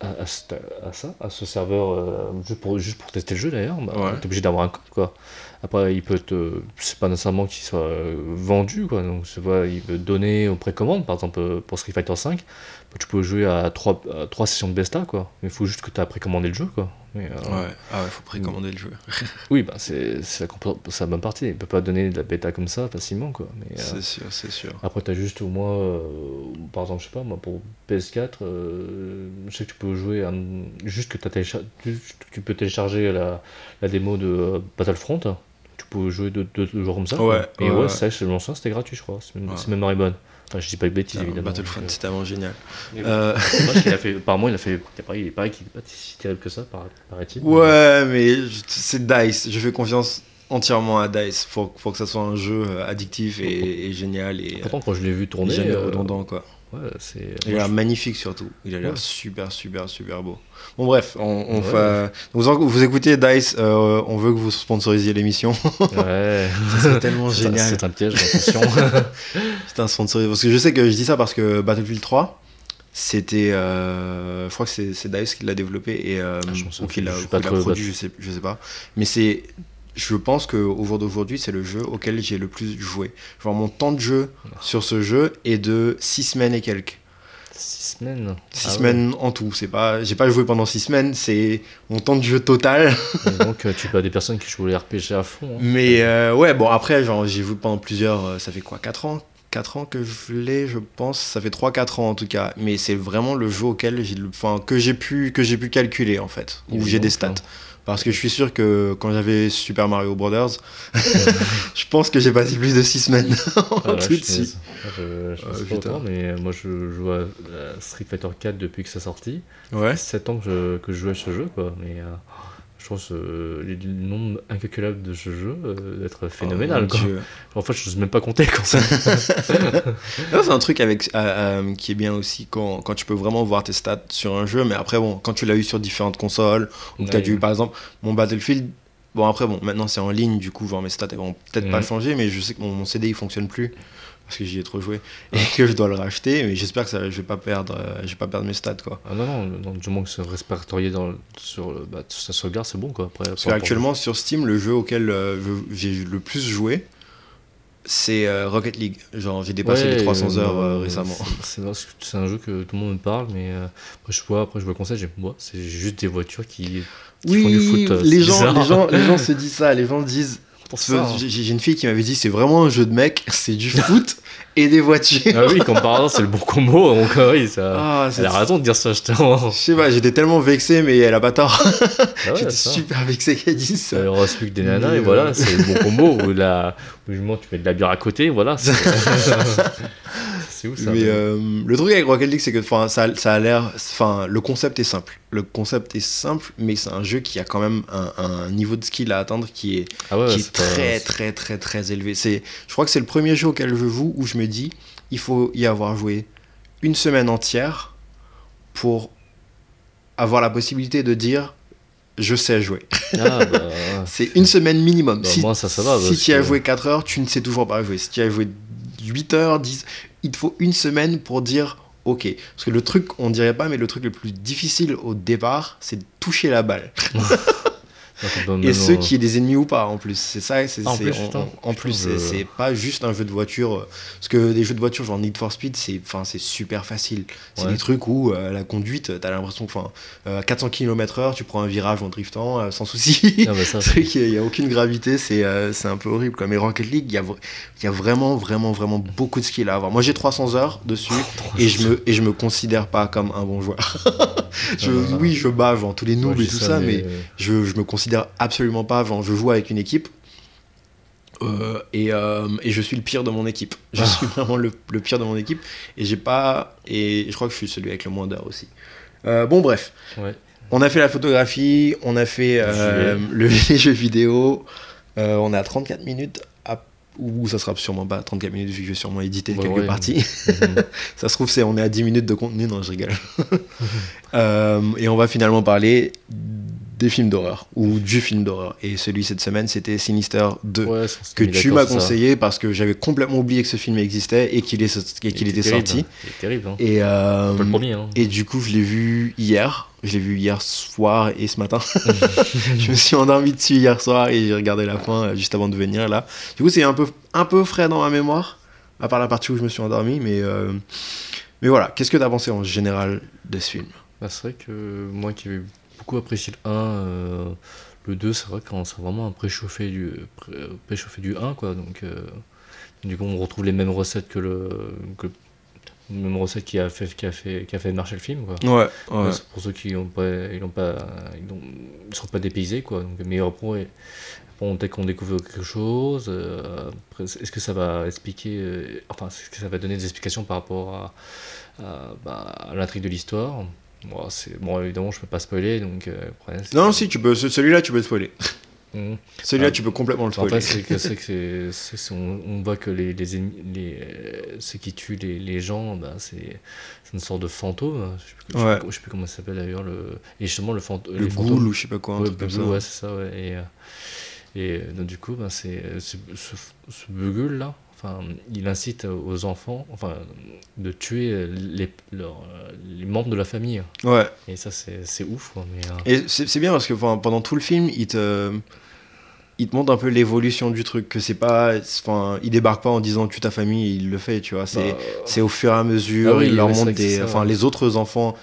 à, ça, à ce serveur, euh, juste, pour, juste pour tester le jeu d'ailleurs, bah, Ouais. t'es obligé d'avoir un code quoi. Après, il peut te. C'est pas nécessairement qu'il soit euh, vendu quoi, donc tu vois, il peut donner aux précommandes, par exemple euh, pour Street Fighter 5, tu peux jouer à 3, à trois sessions de besta quoi, il faut juste que tu as précommandé le jeu quoi. Mais, euh, ouais ah ouais faut précommander le jeu Oui, bah, c'est la, bonne partie, il peut pas donner de la bêta comme ça facilement quoi. Euh, c'est sûr c'est sûr après, tu as juste au moins, euh, par exemple, je sais pas, moi pour PS4, euh, je sais que tu peux jouer juste que que tu peux télécharger la, la démo de Battlefront. Tu peux jouer deux, deux, deux jours comme ça. quoi. Ouais, Et ouais, ça, l'ancien, c'était gratuit, je crois. C'est même, Ouais. même Maribonne. Enfin, je dis pas de bêtises, Putain, évidemment. Battlefront donc, c'est tellement génial euh, Euh, dommage qu'il a fait, apparemment, il a fait. Il est pareil qu'il est pas si terrible que ça, par- paraît-il. Ouais, mais c'est Dice. Je fais confiance entièrement à Dice pour, pour que ça soit un jeu euh, addictif et, et génial et, Pourtant, quand je l'ai vu euh, tourner. jamais euh, redondant quoi. Ouais, c'est. Il a l'air magnifique surtout. Il a l'air Ouais. super super super beau. Bon bref, on, on Ouais. fait- vous, écoutez Dice, euh, on veut que vous sponsorisiez l'émission. Ouais. c'est tellement génial. C'est un piège, attention. C'est un sponsorisé. Parce que je sais que je dis ça parce que Battlefield 3, c'était. euh, je crois que c'est c'est Dice qui l'a développé et, euh, Ah, ou qui l'a ou qui produit, je sais, je sais pas. Mais c'est. Je pense qu'au jour d'aujourd'hui, c'est le jeu auquel j'ai le plus joué. Genre, mon temps de jeu sur ce jeu est de 6 semaines et quelques. Six semaines. 6 Ah ouais. semaines en tout. C'est pas, j'ai pas joué pendant 6 semaines, c'est mon temps de jeu total. Et donc, euh, tu peux avoir des personnes qui jouent les RPG à fond. hein. Mais euh, ouais, bon, après, genre, j'ai joué pendant plusieurs. euh, ça fait quoi 4 ans? 4 ans que je l'ai, je pense. Ça fait 3-4 ans en tout cas. Mais c'est vraiment le jeu auquel j'ai, enfin, que j'ai pu, que j'ai pu calculer en fait. Où j'ai des ça. stats. Parce que je suis sûr que quand j'avais Super Mario Brothers, je pense que j'ai passé plus de 6 semaines en Ah tout je dessus. sais- Je, je Ah, sais pas putain. autant, mais moi je joue à Street Fighter 4 depuis que ça sorti. Ouais. 7 ans que je, que je joue à ce jeu, quoi. Mais euh, je pense euh, le nombre incalculable de ce jeu euh, d'être phénoménal, Oh, quoi. Dieu. En fait, je n'ose même pas compter, quoi. Non, c'est un truc avec, euh, euh, qui est bien aussi quand, quand tu peux vraiment voir tes stats sur un jeu, mais après, bon, quand tu l'as eu sur différentes consoles, ou que tu as dû, par exemple, mon Battlefield, bon, après, bon, maintenant c'est en ligne, du coup, genre mes stats, elles vont peut-être pas Mhm. changer, mais je sais que mon, mon CD il fonctionne plus parce que j'y ai trop joué et que je dois le racheter, mais j'espère que ça, je vais pas perdre, euh, je vais pas perdre mes stats, quoi. Ah non, non, non, du moment que c'est répertorié dans, sur, le- bah, sa sauvegarde, c'est bon, quoi. Après, Parce qu'actuellement, sur Steam, le jeu auquel euh, j'ai le plus joué, c'est euh, Rocket League. Genre, j'ai dépassé les 300 heures euh, récemment. C'est un jeu que tout le monde me parle, mais euh, après je vois, après je vois le j'ai moi, c'est juste des voitures qui, qui font du foot. les, gens, les, gens, les gens se disent ça, les gens disent. Pour ça, hein. J'ai une fille qui m'avait dit c'est vraiment un jeu de mec, c'est du foot et des voitures. Ah oui, comme par hasard, c'est le bon combo, donc euh, oui, ça. Ah, c'est- Elle a raison de dire ça, justement. Je sais pas, j'étais tellement vexé, mais elle a pas tort. Ah ouais, j'étais super vexé qu'elle dise ça. Il reste plus que des nanas, Mais, et euh, voilà, c'est le bon combo. Où, la... où justement, tu mets de la bière à côté, voilà. C'est c'est où ça mais euh, le truc avec Rocket League, c'est que ça, ça a l'air. Enfin, le concept est simple. Le concept est simple, mais c'est un jeu qui a quand même un, un niveau de skill à atteindre qui est, Ah ouais, qui c'est est pas- très, très, très, très élevé. C'est, je crois que c'est le premier jeu auquel je joue où je me dis il faut y avoir joué une semaine entière pour avoir la possibilité de dire je sais jouer. Ah, bah, C'est une semaine minimum. Bah, si moi, ça, ça va, si tu as que- joué 4 heures, tu ne sais toujours pas jouer. Si tu as joué 8 heures, 10, il te faut une semaine pour dire ok. Parce que le truc, on dirait pas, mais le truc le plus difficile au départ, c'est de toucher la balle. Et ceux euh, qui est des ennemis ou pas en plus. C'est ça, c'est Ah, en c'est- plus, en, en- c'est je- pas juste un jeu de voiture. euh, Parce que des jeux de voiture genre Need for Speed, c'est enfin c'est super facile. C'est Ouais. des trucs où euh, la conduite, t'as l'impression que enfin euh, à 400 km/h, tu prends un virage en driftant euh, sans souci. Ah, bah, qu'il n'y a aucune gravité, c'est euh, c'est un peu horrible. Quoi. Mais Rocket League, il y a, il y a vraiment, vraiment, vraiment beaucoup de skill à avoir. Moi, j'ai 300 heures dessus et je me, et je me considère pas comme un bon joueur. Je- non, non. oui, je bats genre tous les noobs et tout ça, mais euh, je, je me considère absolument pas. Genre, je joue avec une équipe euh, et, euh, et je suis le pire de mon équipe. Je Ah. suis vraiment le, le pire de mon équipe et j'ai pas. Et je crois que je suis celui avec le moins d'heures aussi. Euh, bon, bref. Ouais. On a fait la photographie, on a fait le, les jeux vidéo. On est à 34 minutes. à- Ou ça sera sûrement pas 34 minutes vu que je vais sûrement éditer Ouais, quelques ouais. parties. Mhm. Ça se trouve, c'est on est à 10 minutes de contenu, non, je rigole. Et on va finalement parler des films d'horreur, ou du film d'horreur. Et celui cette semaine, c'était Sinister 2, Ouais, ça, c'est que tu m'as conseillé parce que j'avais complètement oublié que ce film existait et qu'il était terrible, sorti. Il est terrible. Hein. Et, euh, Pas le premier. Hein. et du coup, je l'ai vu hier. Je l'ai vu hier soir et ce matin. je me suis endormi dessus hier soir et j'ai regardé la fin euh, juste avant de venir là. Du coup, c'est un peu, un peu frais dans ma mémoire, à part la partie où je me suis endormi. Mais, euh, mais voilà, qu'est-ce que tu as pensé en général de ce film? Bah, c'est vrai que moi qui avais beaucoup apprécié le 1, euh, le 2, c'est vrai qu'on s'est vraiment un préchauffé du, pré- préchauffé du 1, quoi. Donc, euh, du coup, on retrouve les mêmes recettes que le. Que, les mêmes recettes qui a fait, qui a fait, qui a fait marcher le film, quoi. Ouais, Ouais, pour ceux qui n'ont pas, ils ont pas, ils ont- ils sont pas dépaysés quoi. Donc, mais après, bon, dès qu'on découvre quelque chose, euh, est-ce que ça va expliquer, euh, enfin, est-ce que ça va donner des explications par rapport à, à, bah, à l'intrigue de l'histoire? Bon, évidemment, je peux pas spoiler, donc euh, Non, si, tu peux, ce- celui-là, tu peux le spoiler. Mhm. Celui-là, Ah. tu peux complètement le spoiler. c'est que c'est- on, on voit que les, les, ennemis- les euh, ceux qui tuent les, les gens, bah, c'est une sorte de fantôme. hein. Je sais plus, je sais plus- je sais plus comment ça s'appelle d'ailleurs. Le, et justement, le, fant- le ghoul ou je sais pas quoi, un Ouais, truc comme ça. Ouais, c'est ça, ouais. Et, euh, et donc, du coup, ben, c'est, ce, ce, ce Bugle là, enfin, il incite aux enfants, enfin, de tuer les, membres de la famille. Ouais. Et ça, c'est, ouf, quoi. Mais, euh, Et c'est bien parce que enfin, pendant tout le film, il te, il te montre un peu l'évolution du truc. Que c'est pas. Enfin, il débarque pas en disant tue ta famille, il le fait, tu vois. C'est bah, au fur et à mesure, Ah oui, il leur oui, c'est montre vrai que c'est des. ça, Enfin, ouais. les autres enfants.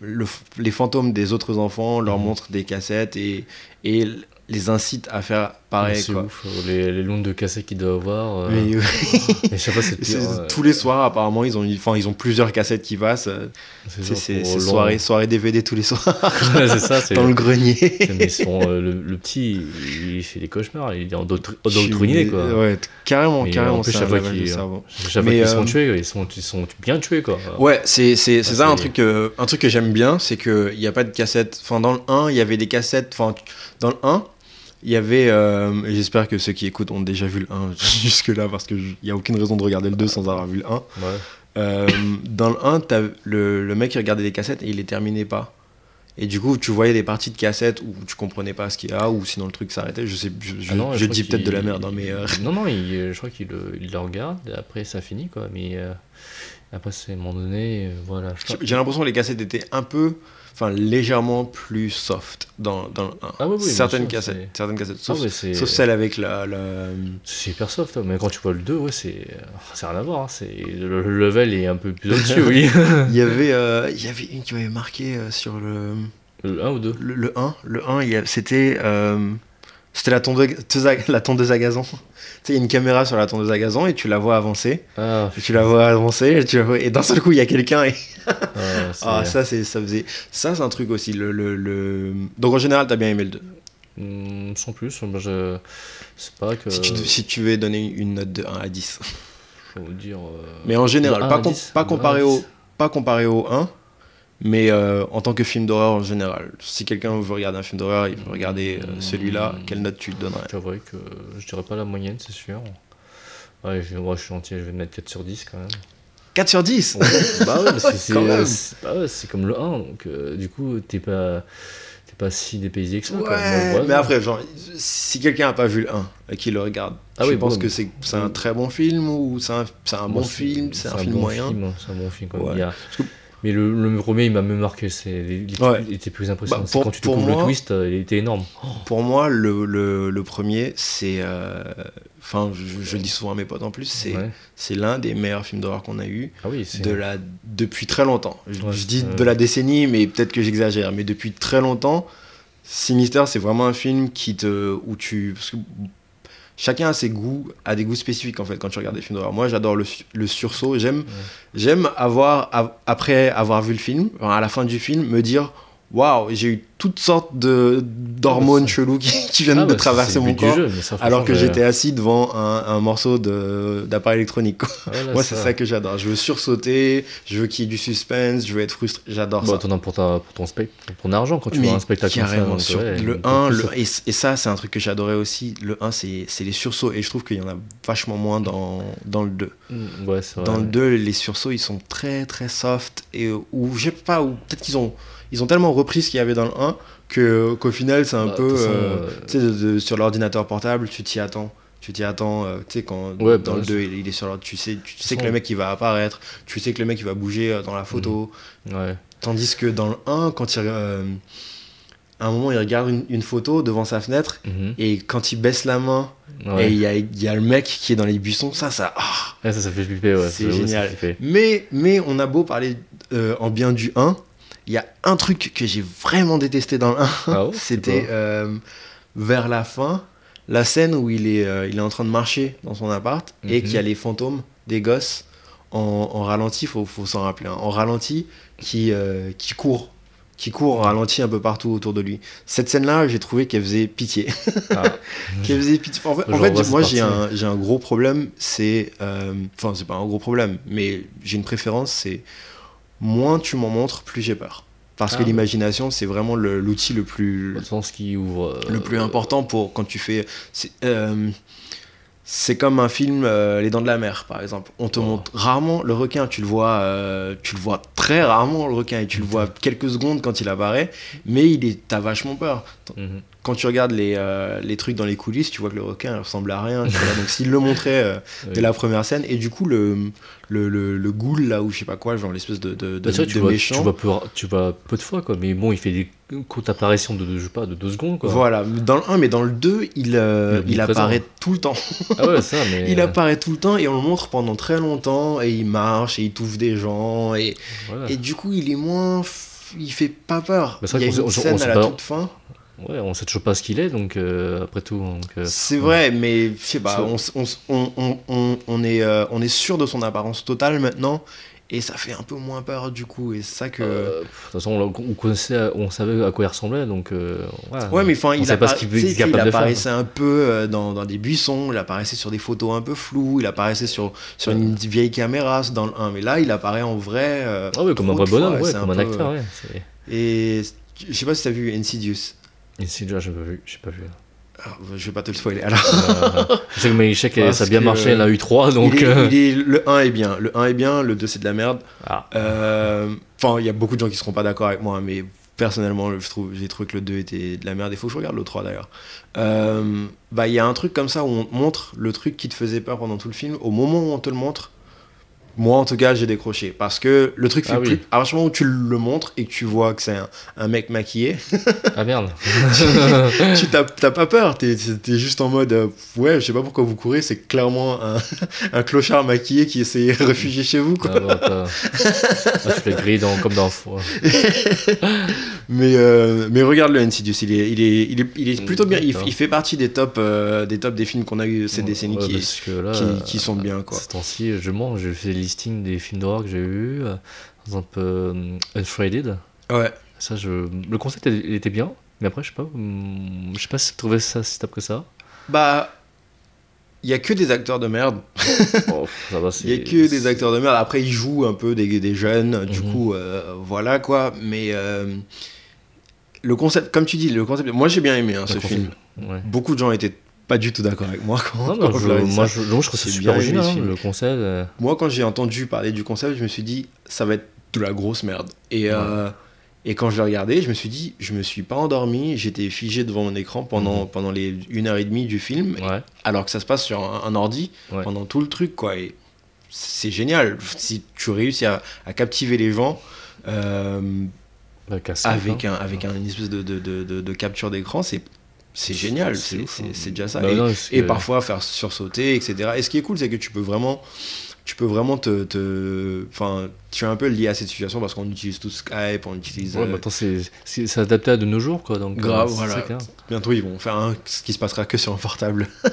le les fantômes des autres enfants leur Mhm. montrent des cassettes et, et les incite à faire pareil. c'est Quoi. ouf, euh, les, les nombres de cassettes qu'il doit avoir. euh, Mais, mais je sais pas, c'est c'est- pire, euh, tous les soirs, apparemment, ils ont, enfin, ils ont plusieurs cassettes qui passent. c'est C'est c'est- c'est soirée, soirée DVD tous les soirs Ouais, c'est ça, c'est. dans le grenier. Mais euh, le, le petit, il fait des cauchemars, il est endoctri- endoctriné, quoi. Ouais, carrément, Mais carrément. en plus, c'est chaque fois qu'ils sont tués, ils sont, ils sont bien tués, quoi. Ouais, c'est c'est- c'est Ah, ça un c'est- truc, que, un truc que j'aime bien, c'est qu'il n'y a pas de cassette. Enfin, dans le 1, il y avait des cassettes. Enfin, dans le 1, il y avait. euh, J'espère que ceux qui écoutent ont déjà vu le 1 jusque-là, parce qu'il n'y a aucune raison de regarder le 2 sans avoir vu le 1. Ouais. Euh, dans le 1, t'as- le, le mec il regardait les cassettes et il les terminait pas. Et du coup, tu voyais des parties de cassettes où tu comprenais pas ce qu'il y a, ou sinon le truc s'arrêtait. Je sais, je, je- Ah non, je crois dis peut-être de la merde, hein, mais. euh, Non, non, il- euh, je crois qu'il le, il le regarde, et après ça finit, quoi. Mais après, c'est à un moment donné, voilà. J'ai l'impression que les cassettes étaient un peu, enfin légèrement plus soft dans, dans le 1. Ah oui, oui, certaines, sûr, cassettes, certaines cassettes, Ah sauf, ouais, c'est sauf celle avec la. la- c'est hyper soft, hein, mais quand tu vois le 2, ouais, c'est rien à voir. hein, c'est le, le level est un peu plus au-dessus, oui. Il y avait, euh, il y avait une qui m'avait marqué euh, sur le, le 1 ou 2 le, le 1. Le 1, il y a- c'était. euh, c'était la tondeuse, à- la tondeuse à gazon. tu sais, il y a une caméra sur la tondeuse à gazon et tu la vois avancer. Ah, Et tu la vois avancer et, tu la vois- et d'un seul coup, il y a quelqu'un et. ah, Ah, ça, c'est, ça faisait. Ça, c'est un truc aussi. Le, le, le- Donc en général, t'as bien aimé le 2. Hmm, sans plus, moi, je... c'est pas que. Si, tu, si tu veux donner une note de 1 à 10. Faut vous dire. euh, Mais en général, de 1 pas, à com- 10, pas, de 1 à comparé 10. au, pas comparé au 1, mais euh, en tant que film d'horreur en général. Si quelqu'un veut regarder un film d'horreur, il peut regarder euh, celui-là. Mm. Quelle note tu le donnerais? J'avouerais que je dirais pas la moyenne, c'est sûr. Ouais, je, moi je suis entier, je vais mettre 4 sur 10 quand même. 4 sur 10 bah ouais, parce que c'est Quand même. c'est- bah ouais, c'est comme le 1, donc euh, du coup t'es pas, t'es pas si dépaysé que ça. Ouais, quoi. Moi, je vois, mais après, genre, si quelqu'un n'a pas vu le 1 et qu'il le regarde, Ah tu oui, penses bon. que c'est, c'est un très bon film ou c'est un, c'est un moi, bon film, c'est un, film bon moyen? film, hein, C'est un bon film. quoi. Ouais. Il y a- que- Mais le, le premier il m'a même marqué, c'est, il, était- Ouais. il était plus impressionnant. Bah, C'est pour- quand tu moi- le twist, euh, il était énorme. Pour moi, le, le, le premier, c'est. euh, Enfin, je, je le dis souvent à mes potes en plus, c'est, Ouais. c'est l'un des meilleurs films d'horreur qu'on a eu. Ah oui, c'est. de la depuis très longtemps. Je, Ouais, je dis de la décennie, mais peut-être que j'exagère. Mais depuis très longtemps, Sinister, c'est vraiment un film qui te où tu parce que chacun a ses goûts, a des goûts spécifiques en fait quand tu regardes des films d'horreur. Moi, j'adore le, le sursaut. J'aime, j'aime avoir av- après avoir vu le film, enfin, à la fin du film, me dire waouh, j'ai eu toutes sortes de d'hormones Ah, chelous qui, qui viennent Ah, de bah, traverser mon corps. jeu, mais ça, Alors que j'étais assis devant un, un morceau d'appareil électronique. ouais, là, Moi, c'est ça que j'adore. Je veux sursauter, je veux qu'il y ait du suspense, je veux être frustré. J'adore Bah, ça. t'en as pour, ta- pour ton, spect- ton argent quand tu Mais vois un spectacle comme ça, carrément, sur ouais, le donc, 1, plus, le, et, et ça, c'est un truc que j'adorais aussi. Le 1, c'est les sursauts. Et je trouve qu'il y en a vachement moins dans, dans le 2. Mm, Ouais, c'est vrai. Dans le 2, les sursauts, ils sont très très soft. Et, ou je sais pas, ou peut-être qu'ils ont, ils ont tellement repris ce qu'il y avait dans le 1 que, qu'au final, c'est un Bah, peu. façon, euh, euh, de- de- sur l'ordinateur portable, tu t'y attends. Tu t'y attends, euh, tu sais, quand Ouais, dans bah, le 2, il, il est sur l'ordre, tu sais, tu sais que le mec il va apparaître, tu sais que le mec il va bouger euh, dans la photo. Ouais. Tandis que dans le 1, quand il, euh, à un moment il regarde une, une photo devant sa fenêtre, Mhm. et quand il baisse la main, Ouais. et il y a, y a le mec qui est dans les buissons, ça, ça. ah. Ça, ça fait flipper, ouais. C'est génial. Mais, mais on a beau parler en bien du 1, il y a un truc que j'ai vraiment détesté dans le 1. Ah ouais, C'était euh, vers la fin, la scène où il est, euh, il est en train de marcher dans son appart et Mhm. qu'il y a les fantômes des gosses en, en ralenti, faut, faut s'en rappeler, hein, en ralenti, qui, euh, qui courent. Qui court en ralenti un peu partout autour de lui. Cette scène-là, j'ai trouvé qu'elle faisait pitié. Ah. Qu'elle faisait pitié. En fait, en moi, j'ai un, un gros problème. C'est. euh, Enfin, c'est pas un gros problème, mais j'ai une préférence. C'est. Moins tu m'en montres, plus j'ai peur. Parce Ah, que ouais. l'imagination, c'est vraiment l'outil le plus Dans le sens qui ouvre. euh, le plus important pour quand tu fais. C'est euh, comme un film euh, Les Dents de la Mer, par exemple. On te Oh. montre rarement le requin. Tu le vois, tu le vois très rarement le requin et tu le vois quelques secondes quand il apparaît, mais il est, t'as vachement peur. mhm. Quand tu regardes les, euh, les trucs dans les coulisses, tu vois que le requin il ressemble à rien. Donc s'il le montrait euh, dès Oui. la première scène, et du coup le le, le, le ghoul là ou je sais pas quoi, genre l'espèce de, de, de, Bah, tu vois, tu de vois, méchant. tu vois peu, tu vois peu de fois, quoi. Mais bon, il fait des courtes apparitions de, de, je sais pas, de deux secondes, quoi. Voilà, dans le 1, mais dans le 2, il, euh, Il apparaît tout le temps. Ah ouais, ça, mais. Il apparaît tout le temps et on le montre pendant très longtemps et il marche et il touffe des gens et, voilà. et du coup il est moins il fait pas peur. Bah, il y a vrai une on- scène on sait à la toute fin. Ouais, on sait toujours pas ce qu'il est, donc euh, après tout. Euh, C'est vrai, mais je sais pas, Ça- on, on on, on, est, euh, on est sûr de son apparence totale maintenant et ça fait un peu moins peur du coup et c'est ça que... de toute façon, on, on connaissait, on savait à quoi il ressemblait, donc. Ouais, mais enfin, il, appara- il capable de faire. apparaissait un peu dans, dans des buissons, il apparaissait sur des photos un peu floues, il apparaissait sur, sur une vieille caméra dans le 1, mais là, il apparaît en vrai. Ah ouais, comme un vrai bonhomme, ouais, comme un, peu- acteur, ouais. Et je sais pas si t'as vu Insidious. Ici, déjà, j'ai pas vu. J'ai pas vu. Alors, je vais pas te le spoiler. Alors, Euh, je sais que, Parce ça a bien marché, il a eu 3, donc. il est- euh, il est- le 1 est bien, le 1 est bien, le 2 c'est de la merde. Ah, Euh, Enfin, il y a beaucoup de gens qui seront pas d'accord avec moi, mais personnellement, je trouve, j'ai trouvé que le 2 était de la merde. Il faut que je regarde le 3 d'ailleurs. Bah, il y a un truc comme ça où on te montre le truc qui te faisait peur pendant tout le film. Au moment où on te le montre, moi en tout cas, j'ai décroché. Parce que le truc fait Ah oui. À partir du moment où tu le montres et que tu vois que c'est un, un mec maquillé, ah merde. tu t'as pas peur. T'es t'es juste en mode, euh, ouais, je sais pas pourquoi vous courez, c'est clairement un, un clochard maquillé qui essaie de réfugier chez vous, quoi. Ah, bah, ah, tu fais dans, comme dans un four. Mais, euh, mais regarde le Insidious, il est, il est, il est, il est plutôt bien. Il, fait partie des tops, euh, des tops des films qu'on a eu cette décennie Ouais, qui, là, qui, euh, qui sont bien, quoi. Temps-ci, je mens, j'ai fait des films d'horreur que j'ai eu. Par exemple, euh, Unfriended. Ouais. Ça, je... Le concept il était bien, mais après, je sais pas, hum, je sais pas si tu trouvais ça si top que ça. Bah, il y a que des acteurs de merde. Oh, ça va, Il y a que des acteurs de merde. Après, ils jouent un peu des, des jeunes, du Mhm. coup, euh, voilà, quoi. Mais euh, le concept, comme tu dis, le concept, moi j'ai bien aimé hein, ce concept, film. Ouais. Beaucoup de gens étaient pas du tout d'accord avec moi quand, Non, non, je moi, je, non, trouve bien original, hein, le concept. euh, Moi, quand j'ai entendu parler du concept, je me suis dit, ça va être de la grosse merde. Et, euh, et quand je l'ai regardé, je me suis dit, je me suis pas endormi, j'étais figé devant mon écran pendant, Mhm. pendant les une heure et demie du film, Ouais, alors que ça se passe sur un, un ordi Ouais. pendant tout le truc, quoi. Et c'est génial. Si tu réussis à, à captiver les gens euh, bah, avec, hein. un, avec un, une espèce de, de, de- de capture d'écran, c'est. C'est génial, C'est hein. c'est déjà ça. Bah et, non, parce et que- parfois faire sursauter, etc. Et ce qui est cool, c'est que tu peux vraiment, tu peux vraiment te, enfin, tu es un peu lié à cette situation parce qu'on utilise tout Skype, on utilise. Ouais, euh, maintenant, c'est adapté à de nos jours, quoi. Donc, Grave, euh, c'est voilà. ça bientôt, ils vont faire un, ce qui se passera que sur un portable.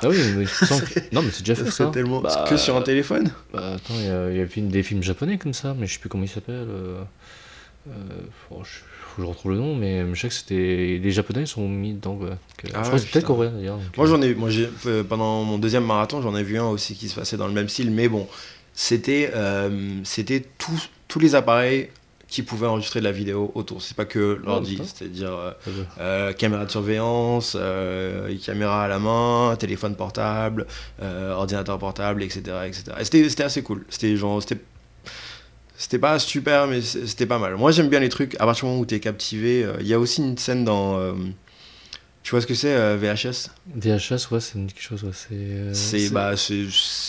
Ah oui, mais que- Non, mais c'est déjà fait C'est ça. tellement... Bah, que sur un téléphone Bah, attends, il y a, y des films japonais comme ça, mais je sais plus comment ils s'appellent. Euh, euh, faut, je- faut que je retrouve le nom, mais je sais que c'était. Les japonais sont mis dedans. quoi. Donc, euh, Ah je crois que c'est peut-être coréen d'ailleurs. donc, Moi euh, j'en ai, moi j'ai euh, pendant mon deuxième marathon j'en ai vu un aussi qui se passait dans le même style, mais bon c'était euh, c'était tous tous les appareils qui pouvaient enregistrer de la vidéo autour. C'est pas que l'ordi, putain. c'est-à-dire euh, euh, caméra de surveillance, euh, caméra à la main, téléphone portable, euh, ordinateur portable, etc., etc. Et c'était c'était assez cool. C'était genre c'était c'était pas super, mais c'était pas mal. Moi, j'aime bien les trucs. À partir du moment où t'es captivé, euh, il y a aussi une scène dans. euh, tu vois ce que c'est euh, VHS VHS, ouais, c'est quelque chose. Ouais, c'est. euh, bah,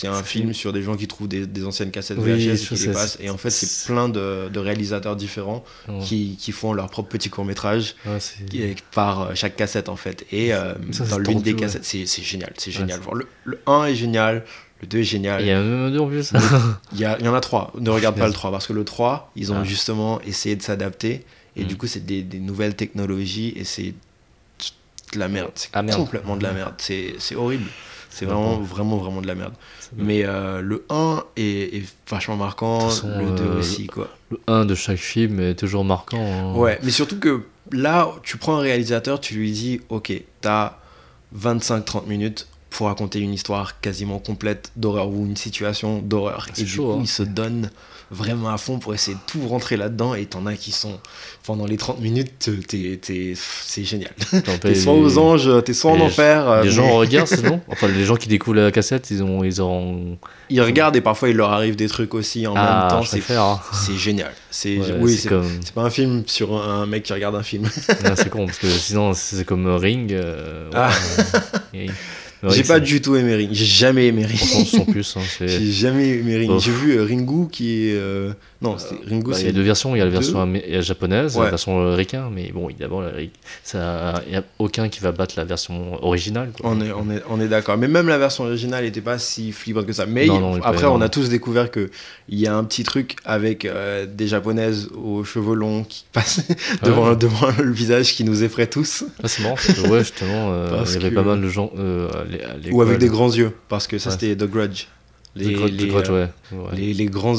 un film sur des gens qui trouvent des, des anciennes cassettes Oui, VHS et qui les passent. Et en fait, c'est plein de, de réalisateurs différents ouais, qui, qui font leur propre petit court métrage ouais, c'est- par chaque cassette en fait. Et euh, Ça, dans l'une des cassettes, c'est génial, c'est génial. c'est- Genre, le, le 1 est génial, le 2 est Il génial. y a même un deux en plus. Il y, a- il y en a trois. Ne regarde pas le 3 parce que le 3, ils ont Ah. justement essayé de s'adapter. Et Mm. du coup, c'est des, des nouvelles technologies et c'est de la merde. C'est Ah, merde. complètement de la merde. C'est c'est horrible. C'est vraiment, vraiment, vraiment de la merde. Mais euh, le 1 est, est vachement marquant, façon, le 2 euh, aussi, quoi. Le 1 de chaque film est toujours marquant. hein. Ouais, mais surtout que là, tu prends un réalisateur, tu lui dis, ok, t'as 25-30 minutes pour raconter une histoire quasiment complète d'horreur ou une situation d'horreur. C'est Et du coup, hein. il se donne vraiment à fond pour essayer de tout rentrer là-dedans. Et t'en as qui sont, pendant les 30 minutes, t'es- t'es- c'est génial. T'es soit aux anges, t'es soit en les- enfer. euh, Les gens mais regardent, sinon Enfin, les gens qui découvrent la cassette, ils ont. Ils ont... ils regardent et parfois il leur arrive des trucs aussi en ah, même temps. C'est hein. c'est génial. C'est Ouais, oui, c'est comme. pas un film sur un, mec qui regarde un film. C'est con, parce que sinon, c'est comme Ring. euh, ouais, Ah. euh, J'ai pas c'est- du tout aimé Ring. J'ai jamais aimé Ring. Sans plus. hein, J'ai jamais aimé Ring. J'ai vu euh, Ringu qui est. euh, Non, c'était Ringu, Bah, il y a deux versions, il y a la version il japonaise, Ouais. la version euh, ricain, mais bon, ça, il n'y a aucun qui va battre la version originale. quoi. On est, on est, on est d'accord. Mais même la version originale n'était pas si flippante que ça. Mais Non, il- non, il est pas après, on a tous découvert qu'il y a un petit truc avec euh, des japonaises aux cheveux longs qui passent devant, ouais. devant le visage qui nous effraie tous. Ah, c'est marrant, parce que, ouais, justement, euh, il y avait que- pas mal de gens euh, Ou avec des grands yeux. Parce que ça, Ouais. c'était The Grudge. The Grudge, The Grudge, ouais. les, les grands.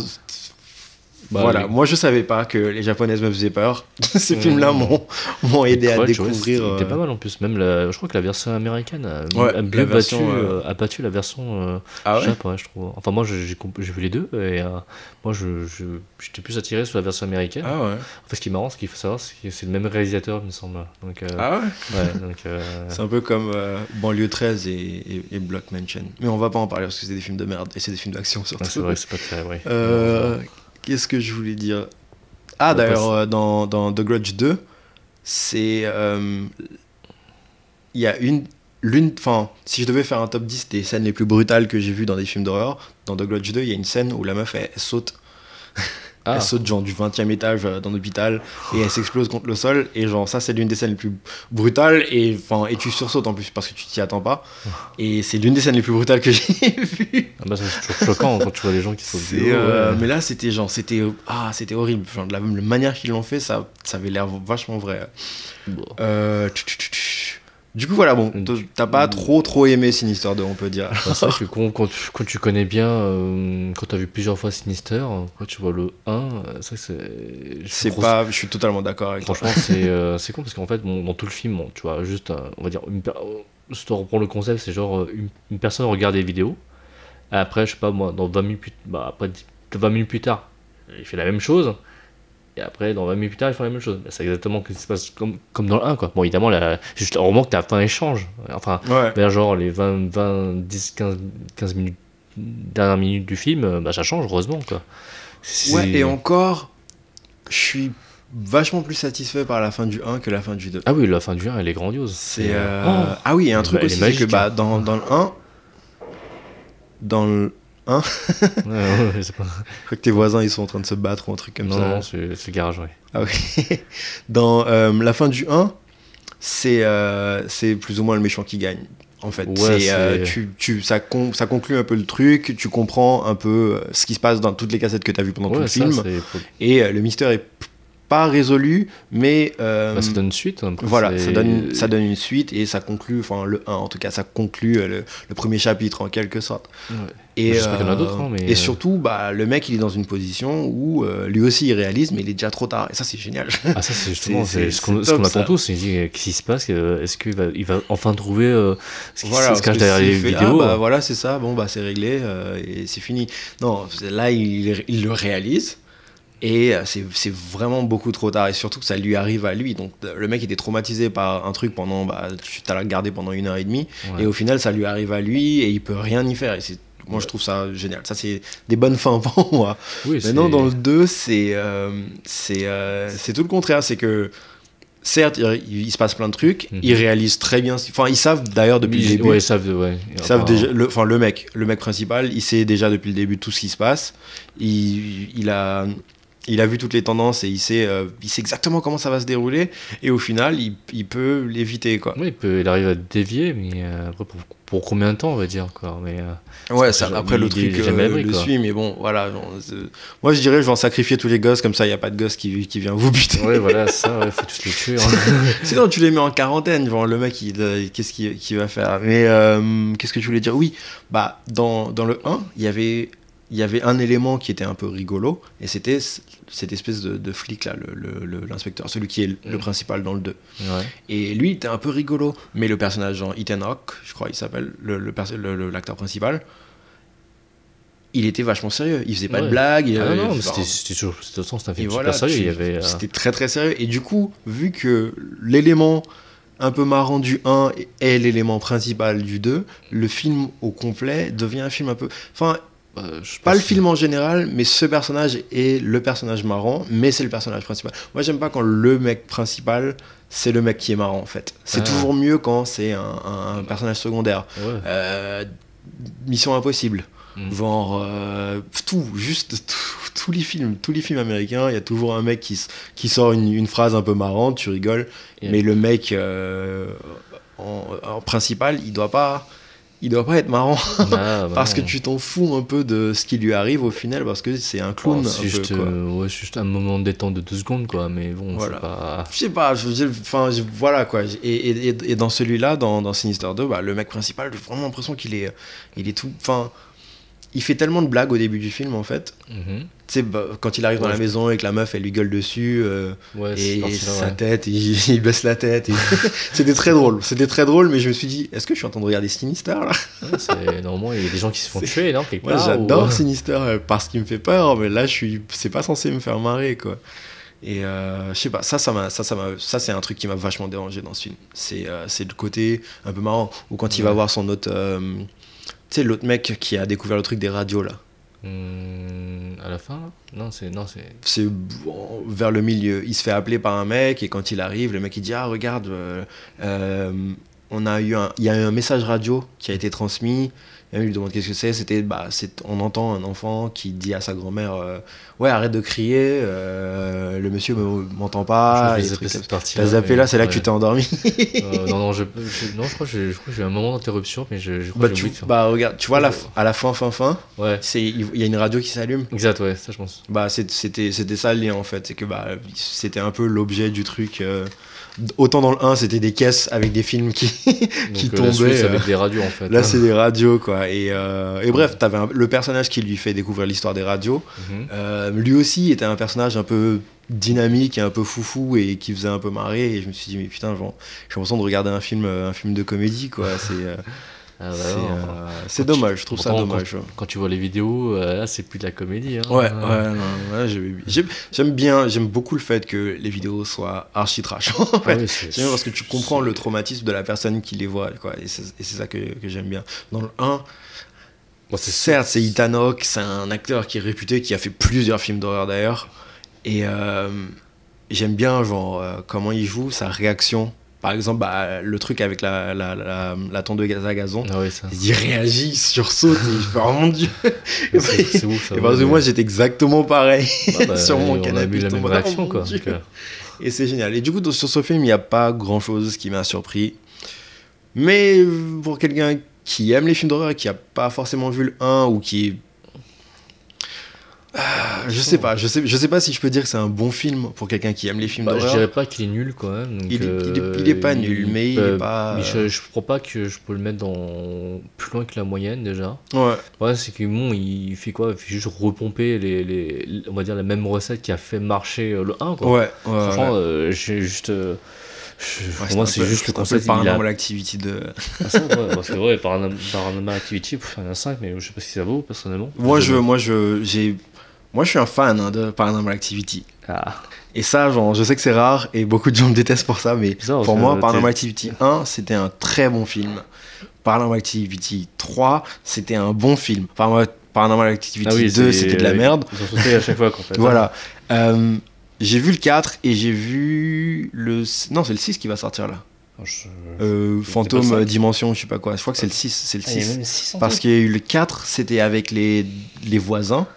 Bah, voilà, moi je savais pas que les japonaises me faisaient peur. Ces Mmh. films-là m'ont m'ont aidé à découvrir. C'était euh, pas mal en plus. Même la, je crois que la version américaine a, Ouais, a la mieux version, battu, euh, euh, a battu la version euh, Ah ouais Jap, ouais, je trouve. Enfin, moi, j'ai vu les deux et euh, moi, j'étais plus attiré sur la version américaine. Ah ouais. En fait, ce qui est marrant, ce qu'il faut savoir, c'est que c'est le même réalisateur, il me semble. Donc, euh, Ah ouais euh, C'est un peu comme euh, Banlieue 13 et, et, et Block Mansion. Mais on va pas en parler parce que c'est des films de merde et c'est des films d'action surtout. c'est vrai que c'est pas très vrai. Qu'est-ce que je voulais dire? Ah d'ailleurs, euh, dans, dans The Grudge 2, c'est... euh, Il y a une... L'une, enfin, si je devais faire un top 10 des scènes les plus brutales que j'ai vues dans des films d'horreur, dans The Grudge 2, il y a une scène où la meuf, elle, elle saute Ah, Elle saute genre du 20 e étage euh, dans l'hôpital et elle s'explose contre le sol. Et genre, ça, c'est l'une des scènes les plus brutales. Et, et tu sursautes en plus parce que tu t'y attends pas. Et c'est l'une des scènes les plus brutales que j'ai vues. ah bah, c'est toujours choquant quand tu vois les gens qui sautent du euh, ouais. Mais là, c'était genre, c'était ah, c'était horrible. Genre, de la, la manière qu'ils l'ont fait, ça, ça avait l'air vachement vrai. Bon. Euh, tch, tch, tch, tch. Du coup, voilà, bon, t'as pas trop trop aimé Sinister 2, on peut dire. Bah, c'est vrai que quand, quand tu, quand tu connais bien, euh, quand tu as vu plusieurs fois Sinister, quand tu vois le 1, euh, c'est c'est. Pas, je suis totalement d'accord avec toi. Franchement, c'est euh, c'est con parce qu'en fait, bon, dans tout le film, bon, tu vois, juste, on va dire, une si tu reprends le concept, c'est genre une, une personne regarde des vidéos, et après, je sais pas moi, dans 20 minutes, bah, après 10 20 minutes plus tard, il fait la même chose, et après, dans 20 minutes plus tard, il fait la même chose. Bah, C'est exactement ce qui se passe comme, comme dans le 1, quoi. Bon, évidemment, là, c'est juste heureusement que tu as fin échange. Enfin, Ouais. vers genre les 20, 20 10, 15, 15 minutes, dernières minutes du film, euh, bah, ça change, heureusement, quoi. C'est- Ouais, et encore, je suis vachement plus satisfait par la fin du 1 que la fin du 2. Ah oui, la fin du 1, elle est grandiose. C'est euh, oh, Ah oui, il y a un Bah, truc est aussi, c'est que magique, bah, hein. dans, dans le 1, dans le... ouais, ouais, c'est pas- Je crois que tes voisins ils sont en train de se battre ou un truc comme Non, ça. non, c'est c'est garage, ouais. Ah dans euh, la fin du 1, c'est euh, plus ou moins le méchant qui gagne. En fait, euh, tu, tu, ça, con- ça conclut un peu le truc, tu comprends un peu euh, ce qui se passe dans toutes les cassettes que tu as vues pendant tout le ça, film, et le mystère est pas résolu, mais euh, Bah, ça donne une suite. après, voilà, ça donne, ça donne une suite et ça conclut, enfin le 1 en tout cas, ça conclut euh, le, le premier chapitre en quelque sorte. Ouais. Et, J'espère qu'il y en a d'autres, hein, mais, et euh, surtout, bah, le mec il est dans une position où euh, lui aussi il réalise, mais il est déjà trop tard. Et ça c'est génial. Ah ça c'est justement C'est- ce qu'on ce attend tous. Il dit euh, qu'est-ce qui se passe euh, Est-ce qu'il va il va enfin trouver euh, ce qui Voilà, se cache derrière les fait, vidéos Ah, bah voilà, c'est ça, bon, bah c'est réglé euh, et c'est fini. Non, là, il, il le réalise et euh, c'est c'est vraiment beaucoup trop tard et surtout que ça lui arrive à lui. Donc le mec était traumatisé par un truc pendant, bah, tu t'as regardé pendant une heure et demie Ouais. et au final, ça lui arrive à lui et il peut rien y faire. Et c'est- moi, je trouve ça génial. Ça, c'est des bonnes fins pour moi. Oui, Maintenant, dans le 2, c'est euh, c'est euh, c'est tout le contraire. C'est que, certes, il, il se passe plein de trucs, Mhm. ils réalisent très bien. Enfin, ils savent d'ailleurs depuis le début. Ouais, ils savent, ouais. Ils savent déjà, le, enfin le mec, le mec principal, il sait déjà depuis le début tout ce qui se passe. Il, il a, il a vu toutes les tendances et il sait, euh, il sait exactement comment ça va se dérouler. Et au final, il, il peut l'éviter quoi. Ouais, il, peut, il arrive à dévier, mais euh, après, pour, pour combien de temps, on va dire quoi. Mais, euh, Ouais, ça, après le il truc abri, le suit, mais bon, voilà. genre, moi, je dirais, je vais en sacrifier tous les gosses comme ça. Il y a pas de gosse qui, qui vient vous buter. ouais, voilà, ça, ouais, faut tous les tuer. hein. Sinon, tu les mets en quarantaine. Genre, le mec, il, qu'est-ce qu'il va faire? Mais qu'est-ce que tu voulais dire? Oui, bah, dans, dans le 1, il y avait. Il y avait un élément qui était un peu rigolo, et c'était cette espèce de, de flic là, l'inspecteur, celui qui est le, le Mm. principal dans le 2. ouais. Et lui, il était un peu rigolo, mais le personnage, genre Ethan Hawke, je crois il s'appelle, le- le perso- le- le- l'acteur principal, il était vachement sérieux. Il faisait pas de blagues. Ah non, enfin, c'était toujours. C'était un film voilà, super sérieux. euh, C'était très très sérieux. Et du coup, vu que l'élément un peu marrant du 1 est l'élément principal du 2, le film au complet devient un film un peu. Enfin, bah, pas le que- film en général, mais ce personnage est le personnage marrant, mais c'est le personnage principal. Moi, j'aime pas quand le mec principal, c'est le mec qui est marrant en fait. C'est Ah. toujours mieux quand c'est un, un- un personnage secondaire. Ouais. Euh, Mission Impossible. Mm. Genre euh, tout, juste tout- tous les films, tous les films américains, il y a toujours un mec qui, sort une, une phrase un peu marrante, tu rigoles, mais le mec euh, en, en principal, il doit pas, il doit pas être marrant Ah, bah parce que tu t'en fous un peu de ce qui lui arrive au final parce que c'est un clown Oh, c'est juste, euh, ouais, c'est juste un moment de détente de deux secondes, quoi. Mais bon, Voilà. pas. Je sais pas, je veux dire, enfin, voilà quoi. Et, et, et- dans celui-là, dans, dans Sinister 2, bah, le mec principal, j'ai vraiment l'impression qu'il est, il est tout. Enfin, il fait tellement de blagues au début du film en fait. Mhm. Sais, bah, quand il arrive dans la je- maison et que la meuf elle lui gueule dessus, euh, Ouais, et sa ouais. tête, il, il baisse la tête. et- C'était très drôle, c'était très drôle, mais je me suis dit, est-ce que je suis en train de regarder Sinister là Normalement, il y a des gens qui se font tuer, non quelque part, j'adore ou- Sinister euh, parce qu'il me fait peur, mais là je suis, c'est pas censé me faire marrer quoi. Et euh, je sais pas, ça, ça m'a, ça, ça ça c'est un truc qui m'a vachement dérangé dans ce film. C'est, euh, c'est le côté un peu marrant ou quand il va voir son autre, euh, tu sais l'autre mec qui a découvert le truc des radios là. Hmm, à la fin, Non, c'est. Non, c'est. vers le milieu. Il se fait appeler par un mec et quand il arrive, le mec il dit ah regarde, euh, euh, on il y a eu un message radio qui a été transmis. Il lui demande qu'est-ce que c'est? C'était bah c'est, on entend un enfant qui dit à sa grand-mère euh, ouais arrête de crier, euh, le monsieur me- m'entend pas. je vais cette partie. T'as zappé là, c'est là que tu t'es endormi. Euh, non, non, je, je- non, je crois que j'ai je crois que j'ai eu un moment d'interruption, mais je, je crois bah, que j'ai tu, oublié de faire. bah regarde, tu vois la, à la fin fin fin, Ouais, c'est il y a une radio qui s'allume. exact, ouais, ça je pense. Bah, c'était c'était ça le lien en fait. C'est que bah, c'était un peu l'objet du truc. Autant dans le 1, c'était des caisses avec des films qui. Qui euh, suite, c'est euh, avec des radios en fait. Là, hein. c'est des radios quoi. Et, euh, et bref, t'avais un- le personnage qui lui fait découvrir l'histoire des radios. Mhm. Euh, lui aussi était un personnage un peu dynamique et un peu foufou et qui faisait un peu marrer. Et je me suis dit, mais putain, j'ai l'impression de regarder un film, un film de comédie quoi. C'est Ah, bah, c'est, euh, dommage, je trouve ça dommage. ouais. Quand tu vois les vidéos, euh, là, c'est plus de la comédie. Hein. Ouais, ouais, Euh, j'aime bien, j'aime beaucoup le fait que les vidéos soient archi trash. en fait. ah oui, parce que tu comprends le traumatisme de la personne qui les voit, quoi. Et c'est ça que, que j'aime bien. Dans le 1, Bon, c'est certes, c'est Hawke, c'est un acteur qui est réputé, qui a fait plusieurs films d'horreur d'ailleurs. Et euh, j'aime bien, genre, comment il joue, sa réaction. Par exemple, bah, le truc avec la, la, la, la tondeuse à gazon. Ah ouais, ça. Il réagit, il sursaute, il fait Oh mon dieu! C'est ouf. ça, Et parce que moi, j'étais exactement pareil Ah bah, sur mon on a canapé. je la même réaction, Oh quoi. Et c'est génial. Et du coup, sur ce film, il n'y a pas grand chose qui m'a surpris. Mais euh, pour quelqu'un qui aime les films d'horreur et qui n'a pas forcément vu le 1 ou qui. Ah, je sais pas, je sais, je sais pas si je peux dire que c'est un bon film pour quelqu'un qui aime les films Bah, je d'horreur. dirais pas qu'il est nul quand même. donc, Il est- il est- euh, il est pas nul, mais il est pas- Mais je, je crois pas que je peux le mettre dans plus loin que la moyenne déjà. Ouais, Ouais, c'est que bon, il fait quoi? Il fait juste repomper les, les, on va dire la même recette qui a fait marcher euh, le 1 quoi. ouais, ouais. Franchement, ouais. euh, j'ai juste. euh, je- Ouais, moi, un c'est juste le concept. il a- Paranormal Activity de. Ah, ça, ouais, parce que ouais, Paranormal Activity, il y en a 5, mais je sais pas si ça vaut personnellement. Moi, je, moi, je, j'ai, moi, je suis un fan hein, de Paranormal Activity. Ah, Et ça, genre, je sais que c'est rare et beaucoup de gens me détestent pour ça, mais bizarre, pour moi, Paranormal Activity 1, c'était un très bon film. Paranormal Activity 3, c'était un bon film. Paranormal Paranormal Activity Ah oui, 2, c'est- c'était de la merde. Ils à chaque fois qu'en fait. Voilà. Euh, j'ai vu le 4 et j'ai vu le. Non, c'est le 6 qui va sortir là. Ah, je- Euh, Fantôme Dimension, je sais pas quoi. Je crois que c'est le 6. C'est le Ah, il y a 6. même 600 Parce qu'il y a eu le 4, c'était avec les, les voisins.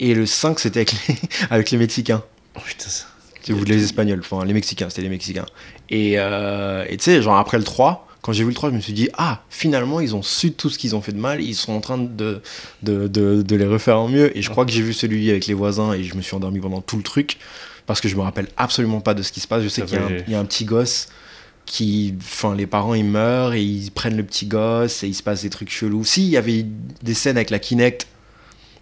Et le 5, c'était avec les, avec les Mexicains. Oh, putain, ça- vous les Espagnols, enfin les Mexicains, c'était les Mexicains. Et euh, tu sais, genre après le 3, quand j'ai vu le 3, je me suis dit, ah, finalement, ils ont su tout ce qu'ils ont fait de mal, ils sont en train de, de, de, de les refaire en mieux. Et je crois que j'ai vu celui avec les voisins et je me suis endormi pendant tout le truc, parce que je me rappelle absolument pas de ce qui se passe. Je sais qu'il y, y a un petit gosse qui. Enfin, les parents ils meurent et ils prennent le petit gosse et il se passe des trucs chelous. Si, il y avait des scènes avec la Kinect.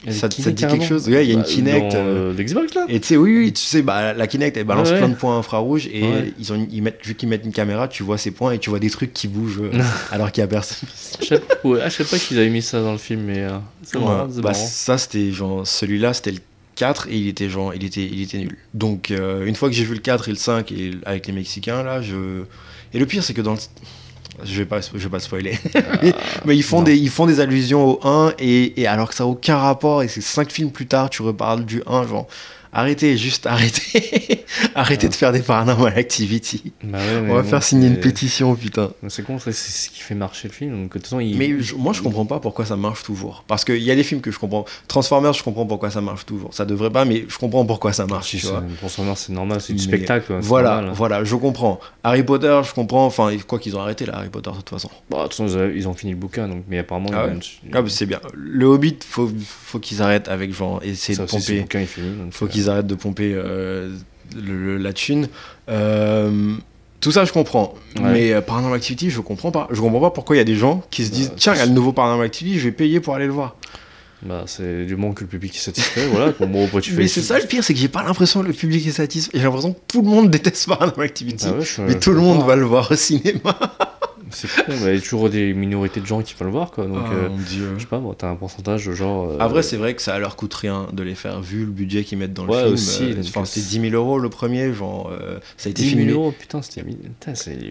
Ça, te dit quelque chose Ouais, il y a une Bah, Kinect. Euh, euh, là et tu sais, oui, oui, tu sais, bah, la Kinect, elle balance Ouais, plein de points infrarouges et Ouais. ils ont, ils mettent, vu qu'ils mettent une caméra, tu vois ces points et tu vois des trucs qui bougent euh, alors qu'il y a personne. Je sais pas- ouais, je sais pas qu'ils avaient mis ça dans le film, mais euh, c'est marrant. Ouais. c'est Bah, marrant. ça, c'était genre, celui-là, c'était le 4 et il était genre, il était, il était nul. Donc, euh, une fois que j'ai vu le 4 et le 5 et, avec les Mexicains, là, je. Et le pire, c'est que dans le. Je vais pas, je vais pas spoiler. mais, mais ils font non. des, ils font des allusions au 1 et, et alors que ça a aucun rapport et c'est 5 films plus tard, tu reparles du 1, genre. Arrêtez, juste arrêtez. arrêtez de faire des paranormal activity. Bah ouais, On va bon, faire signer une pétition, putain. C'est con, c'est ce qui fait marcher le film. Donc, de toute façon, il... Mais je- moi, je comprends pas pourquoi ça marche toujours. Parce qu'il y a des films que je comprends. Transformers, je comprends pourquoi ça marche toujours. Ça devrait pas, mais je comprends pourquoi ça marche. Si. Transformers, c'est normal, c'est du Mais spectacle. c'est Voilà, normal, hein. voilà, je comprends. Harry Potter, je comprends. Enfin, quoi qu'ils ont arrêté là, Harry Potter de toute façon. Bon, de toute façon, ils ont- fini le bouquin, donc, mais apparemment, Ah ouais Ah, c'est bien. Le Hobbit, faut, faut qu'ils arrêtent avec genre essayer ça de aussi, pomper. bouquin. Donc, Faut euh, qu'ils arrêtent de pomper euh, le- la thune. Euh, tout ça, je comprends. Ouais. Mais euh, Paranormal Activity, je comprends pas. Je comprends pas pourquoi il y a des gens qui se disent Bah, Tiens, il y a le nouveau Paranormal Activity, je vais payer pour aller le voir. Bah, c'est du moment que le public est satisfait, voilà. Bon, bon, après, tu fais Mais c'est ça le pire, c'est que j'ai pas l'impression que le public est satisfait. J'ai l'impression que tout le monde déteste Paranormal Activity. Ah ouais, mais tout le monde va le voir au cinéma. C'est con, mais il y a toujours des minorités de gens qui veulent le voir, quoi. Donc, euh, mon dieu. je sais pas, bon, t'as un pourcentage de genre. euh, Après, c'est vrai que ça leur coûte rien de les faire, vu le budget qu'ils mettent dans le Ouais, film. aussi, Euh, Enfin, euh, c'était 10 000 euros le premier, genre, euh, ça a été 10 000 filmé. euros, putain, c'était.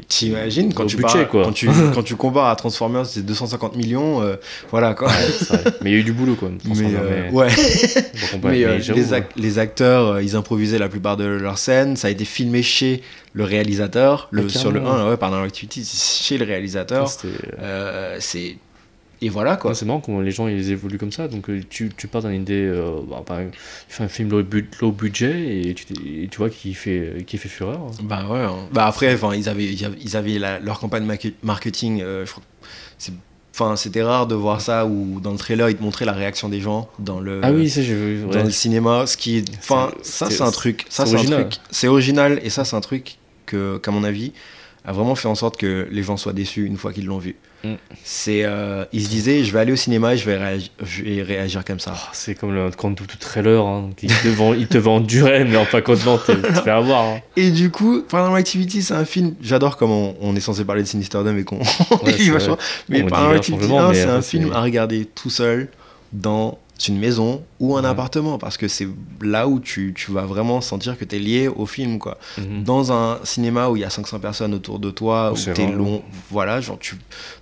T'imagines quand tu budget, parles- quoi. quand tu quand tu compares à Transformers, c'est 250 millions, euh, voilà quoi. Ouais, mais il y a eu du boulot, même. mais euh, mais- ouais, euh, les, ac- les acteurs, euh, ils improvisaient la plupart de leurs scènes. Ça a été filmé chez le réalisateur, le, Ah, sur le carrément. 1, ouais, Paranormal Activity, c'est chez le réalisateur. c'était- Euh, c'est et voilà quoi. Ouais, c'est marrant comment les gens ils évoluent comme ça. Donc euh, tu, tu pars d'une idée, euh, bah, tu fais un film low, bu- low budget et tu, et tu vois qui fait, qui fait fureur. Bah ouais. hein. Bah après, ils avaient, ils avaient la- leur campagne marketing. euh, enfin, c'était rare de voir ça où dans le trailer ils te montraient la réaction des gens dans le. ah oui, ça j'ai vu. Dans le cinéma, ce qui enfin, ça c'est- un truc, ça c'est original. truc, c'est original et ça c'est un truc que, qu'à mon avis, a vraiment fait en sorte que les gens soient déçus une fois qu'ils l'ont vu. Mm. C'est, euh, ils se disaient, je vais aller au cinéma et je vais réagir, je vais réagir comme ça. Ah, C'est comme le quand tout, tout trailer, hein. Ils, te ils te vendent du rêve, mais en pas contenant, tu te fais avoir. hein. Et du coup, Paranormal Activity, c'est un film. J'adore comment on est censé parler de Sinisterdom et qu'on Ouais. Mais On Paranormal Activity changement, 1, mais c'est un film à regarder tout seul dans une maison ou un Ouais. appartement parce que c'est là où tu, tu vas vraiment sentir que tu es lié au film quoi. Mhm. Dans un cinéma où il y a 500 personnes autour de toi, où C'est t'es vrai. long, voilà, genre tu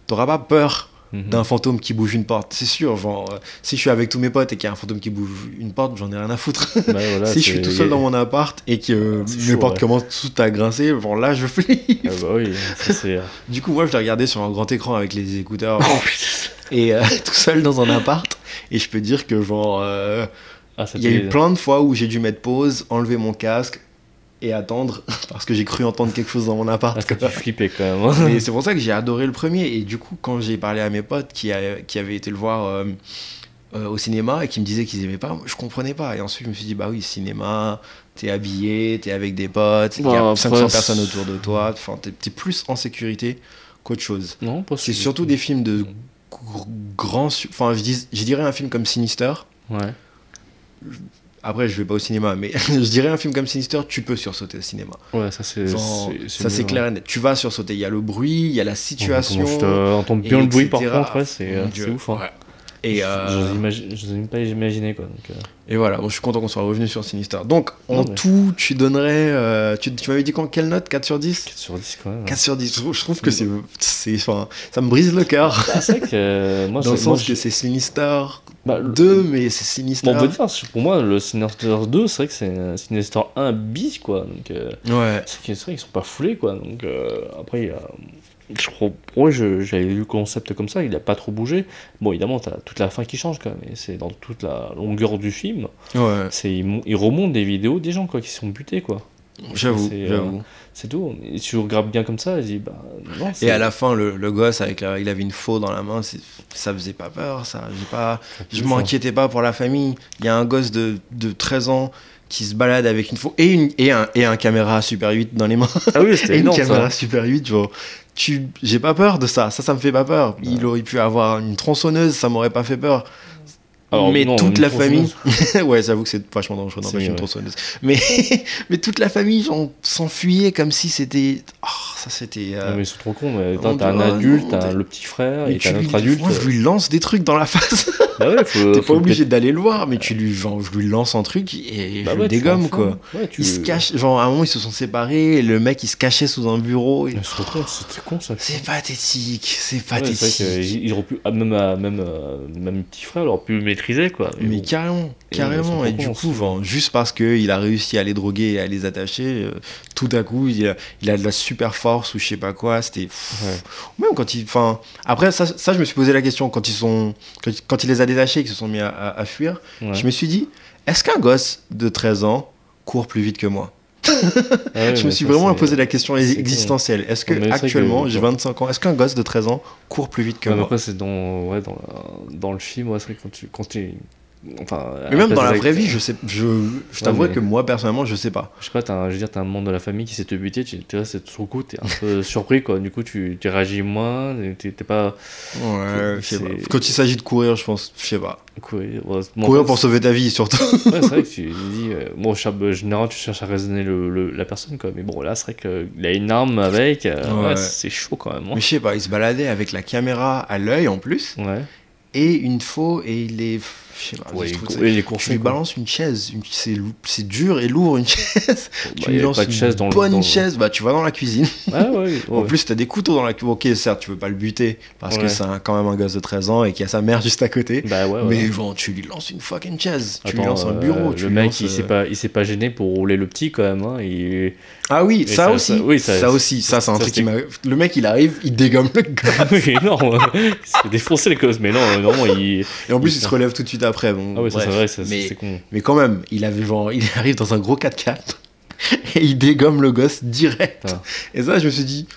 t'auras pas peur Mhm. d'un fantôme qui bouge une porte, c'est sûr. Genre, euh, si je suis avec tous mes potes et qu'il y a un fantôme qui bouge une porte, j'en ai rien à foutre. Voilà, si je suis c'est- tout seul dans mon appart et que C'est mes chaud, portes ouais. commencent toutes à grincer, genre là je flippe. Ah bah oui, ça c'est. Du coup, moi je l'ai regardé sur un grand écran avec les écouteurs et euh, tout seul dans un appart. Et je peux dire que, genre, euh, Ah, il y a eu plein de fois où j'ai dû mettre pause, enlever mon casque et attendre parce que j'ai cru entendre quelque chose dans mon appart. Ah, ça quoi. flipper quand même. hein. Et c'est pour ça que j'ai adoré le premier. Et du coup, quand j'ai parlé à mes potes qui, a- qui avaient été le voir, euh, euh, au cinéma et qui me disaient qu'ils aimaient pas, je comprenais pas. Et ensuite, je me suis dit, bah oui, cinéma, t'es habillé, t'es avec des potes, il y a Bah, 500 après, personnes autour de toi, enfin, t'es t'es plus en sécurité qu'autre chose. Non, pas C'est surtout des films de gr- grands. su- Enfin, je, dis- je dirais un film comme Sinister. Ouais. Après, je vais pas au cinéma, mais je dirais un film comme Sinister, tu peux sursauter au cinéma. Ouais, ça c'est. Ça c'est clair et net. Tu vas sursauter. Il y a le bruit, il y a la situation. Je te- entends et bien le bruit par contre, ouais, c'est euh, c'est ouf. Hein. Ouais. Et, euh, j'ose même pas imaginer quoi. Donc, euh, et voilà, bon, je suis content qu'on soit revenu sur Sinister. Donc, en Non, mais- tout, tu donnerais. euh, tu tu m'avais dit quand, quelle note? 4 sur 10 4 sur 10 quand même. 4 sur 10. Je trouve, je trouve que c'est. enfin, ça me brise le cœur. Ah, c'est vrai que moi, Dans le c'est- moi, sens que je- c'est Sinister bah, le- 2, mais c'est Sinister. Bon, on peut dire, pour moi, le Sinister 2, c'est vrai que c'est un Sinister 1 bis, quoi. Donc, euh, Ouais. c'est vrai qu'ils sont pas foulés, quoi. Donc, euh, après, il y a- je crois, ouais, je- j'avais lu le concept comme ça, il a pas trop bougé. Bon, évidemment, t'as toute la fin qui change, quand même. Et c'est dans toute la longueur du film. Ouais. C'est, ils, mon- ils remontent des vidéos des gens, quoi, qui sont butés, quoi. J'avoue, C'est, euh, j'avoue. C'est tout. Et si tu regardes bien comme ça, je dis, bah, non, Et à la fin, le, le gosse, avec la- il avait une faux dans la main, c'est- ça faisait pas peur, ça. J'ai pas, je m'inquiétais pas pour la famille. Il y a un gosse de, de 13 ans qui se balade avec une faux et, une, et, un, et un caméra Super 8 dans les mains. Ah oui, Et c'était une énorme, caméra ça. Super 8, genre. Tu, j'ai pas peur de ça, ça, ça me fait pas peur. Il aurait pu avoir une tronçonneuse, ça m'aurait pas fait peur. Alors, mais non, toute la famille, ouais, j'avoue que c'est vachement dangereux C'est d'empêcher une vrai. tronçonneuse. Mais, mais toute la famille, genre, s'enfuyait comme si c'était. Oh, ça c'était. euh, Non, mais ils sont trop cons. Mais on attends, t'as un adulte, t'as le petit frère mais et t'as un lui- autre adulte. Moi, je lui lance des trucs dans la face. Bah ouais, T'es pas obligé d'aller le voir, mais tu lui, genre, je lui lance un truc et Bah je ouais, le dégomme, quoi. Ouais, tu... Il se cache, genre, à un moment, ils se sont séparés et le mec, il se cachait sous un bureau. et- c'est con, C'était con ça. C'est pathétique, c'est Ouais, c'est pathétique. qu'il aurait pu, ah, même, à- même, euh, même petit frère, aurait pu quoi. mais bon. carrément, carrément. Et du coup, juste parce qu'il a réussi à les droguer et à les attacher, euh, tout à coup, il a, il a de la super force ou je sais pas quoi. C'était. Ouais. Même quand il. Enfin. Après, ça, ça, je me suis posé la question quand ils sont. Quand, quand il les a détachés et qu'ils se sont mis à, à- à fuir. Ouais. Je me suis dit, est-ce qu'un gosse de 13 ans court plus vite que moi? ouais, Je me suis ça, vraiment posé la question existentielle. Est-ce que Mais actuellement, j'ai 25 ans, est-ce qu'un gosse de 13 ans court plus vite que moi? après, c'est dans, ouais, dans, la- dans le film, ouais, c'est vrai que quand tu. Quand tu enfin, Mais même dans la vraie vie, je sais, je, je mais- que moi personnellement, je sais pas. Je sais pas, un, je veux dire, t'as un membre de la famille qui s'est te buter, tu vois, c'est tout coup, t'es un peu surpris quoi. Du coup, tu, tu réagis moins, t'es pas. Ouais, je sais pas. Quand il s'agit de courir, je pense, je sais pas. courir ouais, bon, courir pour sauver ta vie surtout. Ouais, c'est vrai que tu dis, euh, bon, je- en général, tu cherches à raisonner le, le- la personne, quoi. Mais bon, là, c'est vrai qu'il a une arme avec, euh, Ouais. c'est chaud quand même. hein. Mais je sais pas, il se baladait avec la caméra à l'œil en plus Ouais, et une faux et il est, je sais pas. ouais trouve Tu lui quoi. balances une chaise, une- c'est dur et lourd une chaise. Bah, tu il lui lances pas une chaise dans le- bonne le- chaise, bah tu vas dans la cuisine. Ah ouais, ouais. En plus, t'as des couteaux dans la cuisine. Ok, certes, tu veux pas le buter parce que c'est quand même un gosse de 13 ans et qu'il y a sa mère juste à côté. bah. Mais genre, tu lui lances une fucking chaise, tu lui lances un euh, bureau. tu le mec, lances, il euh, s'est pas, il s'est pas gêné pour rouler le petit quand même. Hein. Il... Ah oui, ça, ça- aussi. ça- oui, ça- ça, aussi, ça, c'est un truc qui m'a. Le mec, il arrive, il dégomme le gars. oui, non, il se fait défoncer les causes, mais non, euh, non, il. Et en plus, il se relève tout de suite après. Bon, Ah c'est vrai, c'est con. mais quand même, il avait genre, il arrive dans un gros 4x4 et il dégomme le gosse direct. Ah. Et ça, je me suis dit,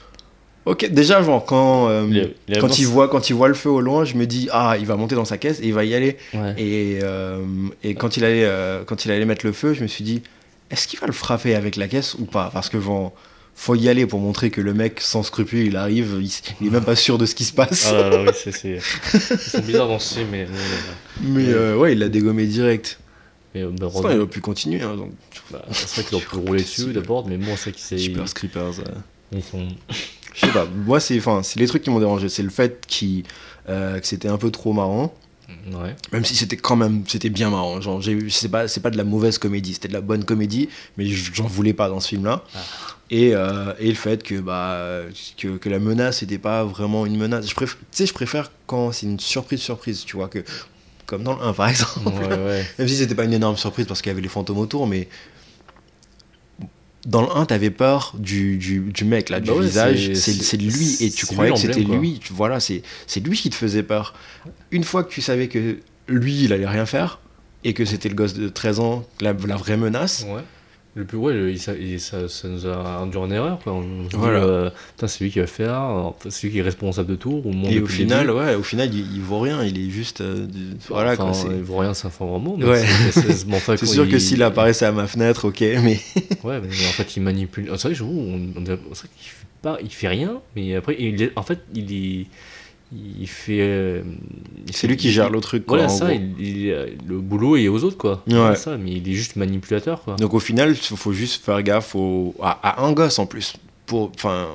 ok, déjà, genre, quand, euh, Il a- il a- quand, il voit, quand il voit le feu au loin, je me dis, ah, il va monter dans sa caisse et il va y aller. Ouais. Et, euh, et quand, il allait, euh, quand il allait mettre le feu, je me suis dit, est-ce qu'il va le frapper avec la caisse ou pas? Parce que genre, faut y aller pour montrer que le mec, sans scrupule, il arrive, il, il est même pas sûr de ce qui se passe. Ah là là, oui, c'est. bizarres dans ce film, mais. mais, Mais euh, ouais, il l'a dégommé direct. mais, mais, mais, Sinon, il aurait pu continuer. Hein, donc, bah, c'est vrai qu'il aurait pu rouler dessus d'abord, mais bon, c'est vrai qu'ils s'est- Super Scrippers. euh. ils sont. Je sais pas, moi, c'est les trucs qui m'ont dérangé. C'est le fait qu'il, euh, que c'était un peu trop marrant. Ouais. Même si c'était quand même, c'était bien marrant. Genre, c'est pas, c'est pas de la mauvaise comédie, c'était de la bonne comédie, mais j'en voulais pas dans ce film-là. Ah. Et, euh, et le fait que, bah, que, que la menace n'était pas vraiment une menace. Je préfère, tu sais, je préfère quand c'est une surprise, surprise, tu vois, que, comme dans le 1 par exemple. Ouais, ouais. Même si c'était pas une énorme surprise parce qu'il y avait les fantômes autour, mais dans le 1, t'avais peur du, du, du mec, là, du Bah ouais, visage. c'est- lui, et tu croyais que c'était lui. Tu- Voilà, c'est c'est lui qui te faisait peur. Une fois que tu savais que lui, il allait rien faire, et que c'était le gosse de 13 ans, la, la vraie menace, Ouais. Le plus, ouais, le- il- ça, il- ça, ça nous a induit en erreur, quoi. On se dit, euh, c'est lui qui va faire, alors, c'est lui qui est responsable de tout. Montre Et au final, début. ouais, au final, il, il vaut rien, il est juste. euh, du- voilà Enfin, quoi. il vaut rien, c'est un fort mot. Ouais. c'est- sûr que il- s'il apparaissait à ma fenêtre, ok, mais. Ouais, mais en fait, il manipule. C'est vrai que j'avoue, on, fait pas, il fait rien, mais après, il en fait, il est, il fait. euh, C'est lui qui gère le truc, quoi. Voilà ça, gros. il, il- le boulot est aux autres, quoi. Ouais. Voilà ça, mais il est juste manipulateur, quoi. Donc au final, il faut juste faire gaffe au... à, à un gosse en plus. Pour, enfin,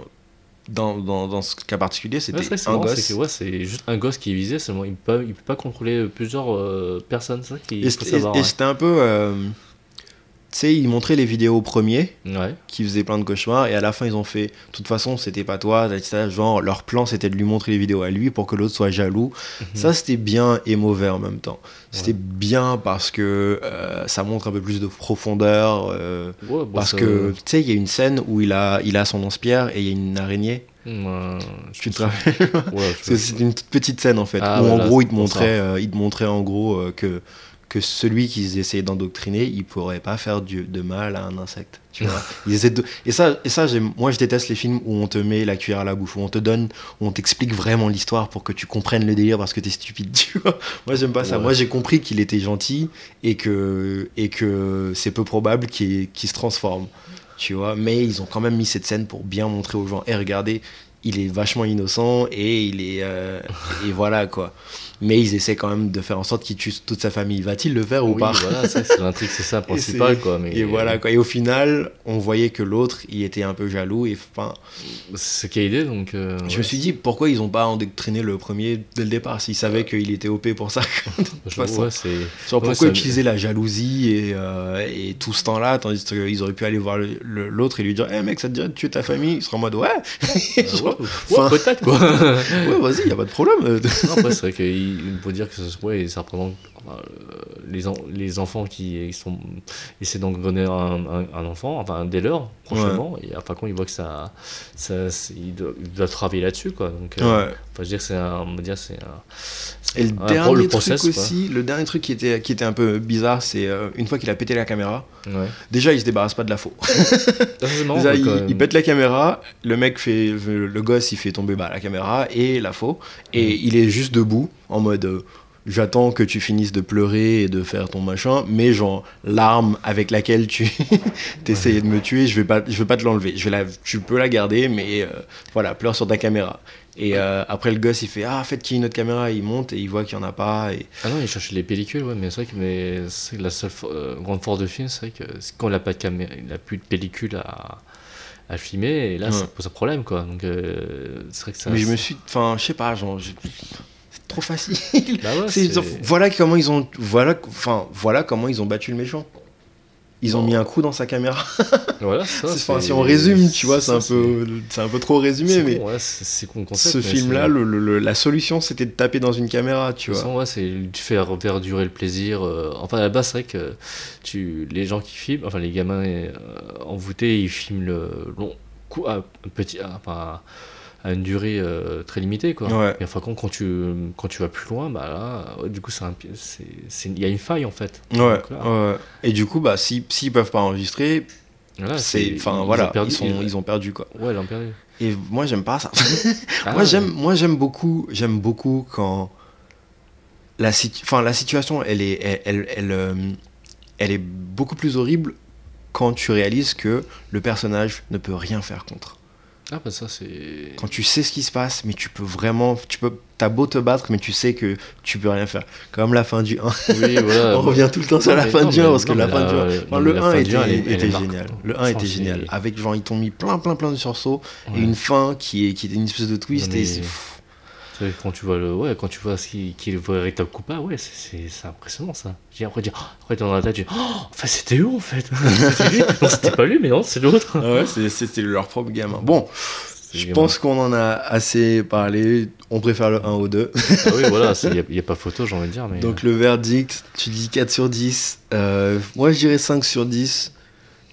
dans, dans, dans ce cas particulier, Ouais, c'était c'est un marrant, gosse. c'est ouais, juste un gosse qui est visé, seulement il peut, pas- il peut pas contrôler plusieurs euh, personnes, ça qu'il Et ouais. c'était un peu. euh, tu sais, ils montraient les vidéos au premier, Ouais. qui faisaient plein de cauchemars, et à la fin, ils ont fait. De toute façon, c'était pas toi, etc. Genre, leur plan, c'était de lui montrer les vidéos à lui pour que l'autre soit jaloux. Ça, c'était bien et mauvais en même temps. C'était bien parce que euh, ça montre un peu plus de profondeur. euh, Ouais, bon, parce ça- que, tu sais, il y a une scène où il a, il a son lance-pierre et il y a une araignée. Tu te rappelles Parce que c'est une petite scène en fait, Ah, où en gros il te montrait, euh, il te montrait en gros que, que celui qu'ils essayaient d'endoctriner, il pourrait pas faire du, de mal à un insecte. Tu vois Ils essaient de... Et ça, et ça moi je déteste les films où on te met la cuillère à la bouche, où on te donne, où on t'explique vraiment l'histoire pour que tu comprennes le délire parce que t'es stupide. Tu vois moi j'aime pas ça. Moi j'ai compris qu'il était gentil et que, et que c'est peu probable qu'il qu'il se transforme. Tu vois Mais ils ont quand même mis cette scène pour bien montrer aux gens, et regardez, il est vachement innocent et il est euh, et voilà quoi. Mais ils essaient quand même de faire en sorte qu'il tue toute sa famille. Va-t-il le faire ou pas voilà, ça, c'est l'intrigue, c'est ça, principal, quoi. Mais Et voilà quoi. Et au final, on voyait que l'autre, il était un peu jaloux. Et enfin, C'est a idée, donc. euh, je ouais. me suis dit pourquoi ils ont pas endoctriné le premier dès le départ s'ils savaient qu'il était OP pour ça. Je- c'est. Genre pourquoi ça- utiliser la jalousie et, euh, et tout ce temps-là tandis qu'ils auraient pu aller voir le- le- l'autre et lui dire, hé mec, ça te dirait de tuer ta famille? Il sera en mode ouais. Ouais, enfin- ouais, peut-être, quoi. ouais, vas-y, y a pas de problème. Non, c'est vrai qu'il faut dire que ça, ouais, ça représente enfin, euh, les, en- les enfants qui sont, essaient d'engrener un, un, un enfant, enfin des leurs, prochainement, et enfin quand ils voient que ça. ça c'est- ils, doivent, ils doivent travailler là-dessus, quoi. Donc, euh, Ouais. enfin, je veux dire, c'est un. on va dire, c'est Et le un- dernier le process, truc quoi. aussi, le dernier truc qui était, qui était un peu bizarre, c'est euh, une fois qu'il a pété la caméra, Ouais. déjà il se débarrasse pas de la faux. Déjà, quoi, il, même. il pète la caméra, le mec fait, le gosse il fait tomber bah, la caméra et la faux, et il est juste debout en mode euh, j'attends que tu finisses de pleurer et de faire ton machin, mais genre l'arme avec laquelle tu t'essayais de me tuer, je vais pas, je vais pas te l'enlever, je vais la, tu peux la garder, mais euh, voilà, pleure sur ta caméra. Et euh, après le gosse il fait ah faites qu'il y ait une autre caméra, il monte et il voit qu'il y en a pas et Ah non, il cherchait les pellicules, ouais, mais c'est vrai que mais c'est la seule euh, grande force de film, c'est vrai que quand il n'a pas de caméra, il n'a plus de pellicule à, à filmer, et là, Ouais. ça pose un problème, quoi. Donc, c'est vrai que ça. mais je me suis, enfin je sais pas, genre je- trop facile. Bah ouais, voilà comment ils ont voilà enfin voilà comment ils ont battu le méchant. Ils ont mis un coup dans sa caméra. Voilà, ça. Enfin, si on résume, tu vois, c'est un peu c'est un peu trop résumé mais con, ouais, c'est ce mais film là c'est- le, le- le- la solution c'était de taper dans une caméra, tu vois. ouais, c'est de faire perdurer le plaisir. euh, Enfin, à la base, c'est vrai que tu, les gens qui filment, enfin, les gamins euh, envoûtés, ils filment le long coup un petit, à, enfin, à une durée euh, très limitée, quoi. Ouais. Et enfin, quand, quand, tu, quand tu vas plus loin, bah là, du coup, il y a une faille, en fait. Ouais, Donc là. Et du coup bah si s'ils peuvent pas enregistrer, voilà, c'est enfin ils voilà, ont perdu- ils sont ils ont perdu quoi. Ouais, ils ont perdu. Et moi j'aime pas ça. Ah, moi j'aime moi j'aime beaucoup j'aime beaucoup quand la enfin la situation elle est elle elle, elle, euh, elle est beaucoup plus horrible quand tu réalises que le personnage ne peut rien faire contre. Ah, bah ça, c'est. Quand tu sais ce qui se passe, mais tu peux vraiment tu peux t'as beau te battre mais tu sais que tu peux rien faire. Comme la fin du 1. Oui, voilà. On revient tout le temps sur non, la mais- fin non, du 1 mais- parce que la mais fin du 1 la- Enfin, non, le mais la 1 fin était, du 1, elle est- elle était est marquante. génial. Le 1 était génial. Avec genre ils t'ont mis plein plein plein de sursauts Ouais. et une fin qui est qui était une espèce de twist Non, et mais- c'est Quand tu vois le, ouais, quand tu vois ce qui, qui est le véritable coupable, ouais, c'est- impressionnant ça. J'ai après dire, oh, après dans la tête, tu dis, oh, enfin c'était eux en fait. C'était lui. Non, c'était pas lui, mais non, c'est l'autre. Ah ouais, c'était leur propre gamin. Bon, je pense qu'on en a assez parlé. On préfère le 1 au 2. Ah oui, voilà, il n'y a, a pas photo, j'ai envie de dire. Mais... Donc le verdict, tu dis 4 sur 10. Euh, moi je dirais 5 sur 10.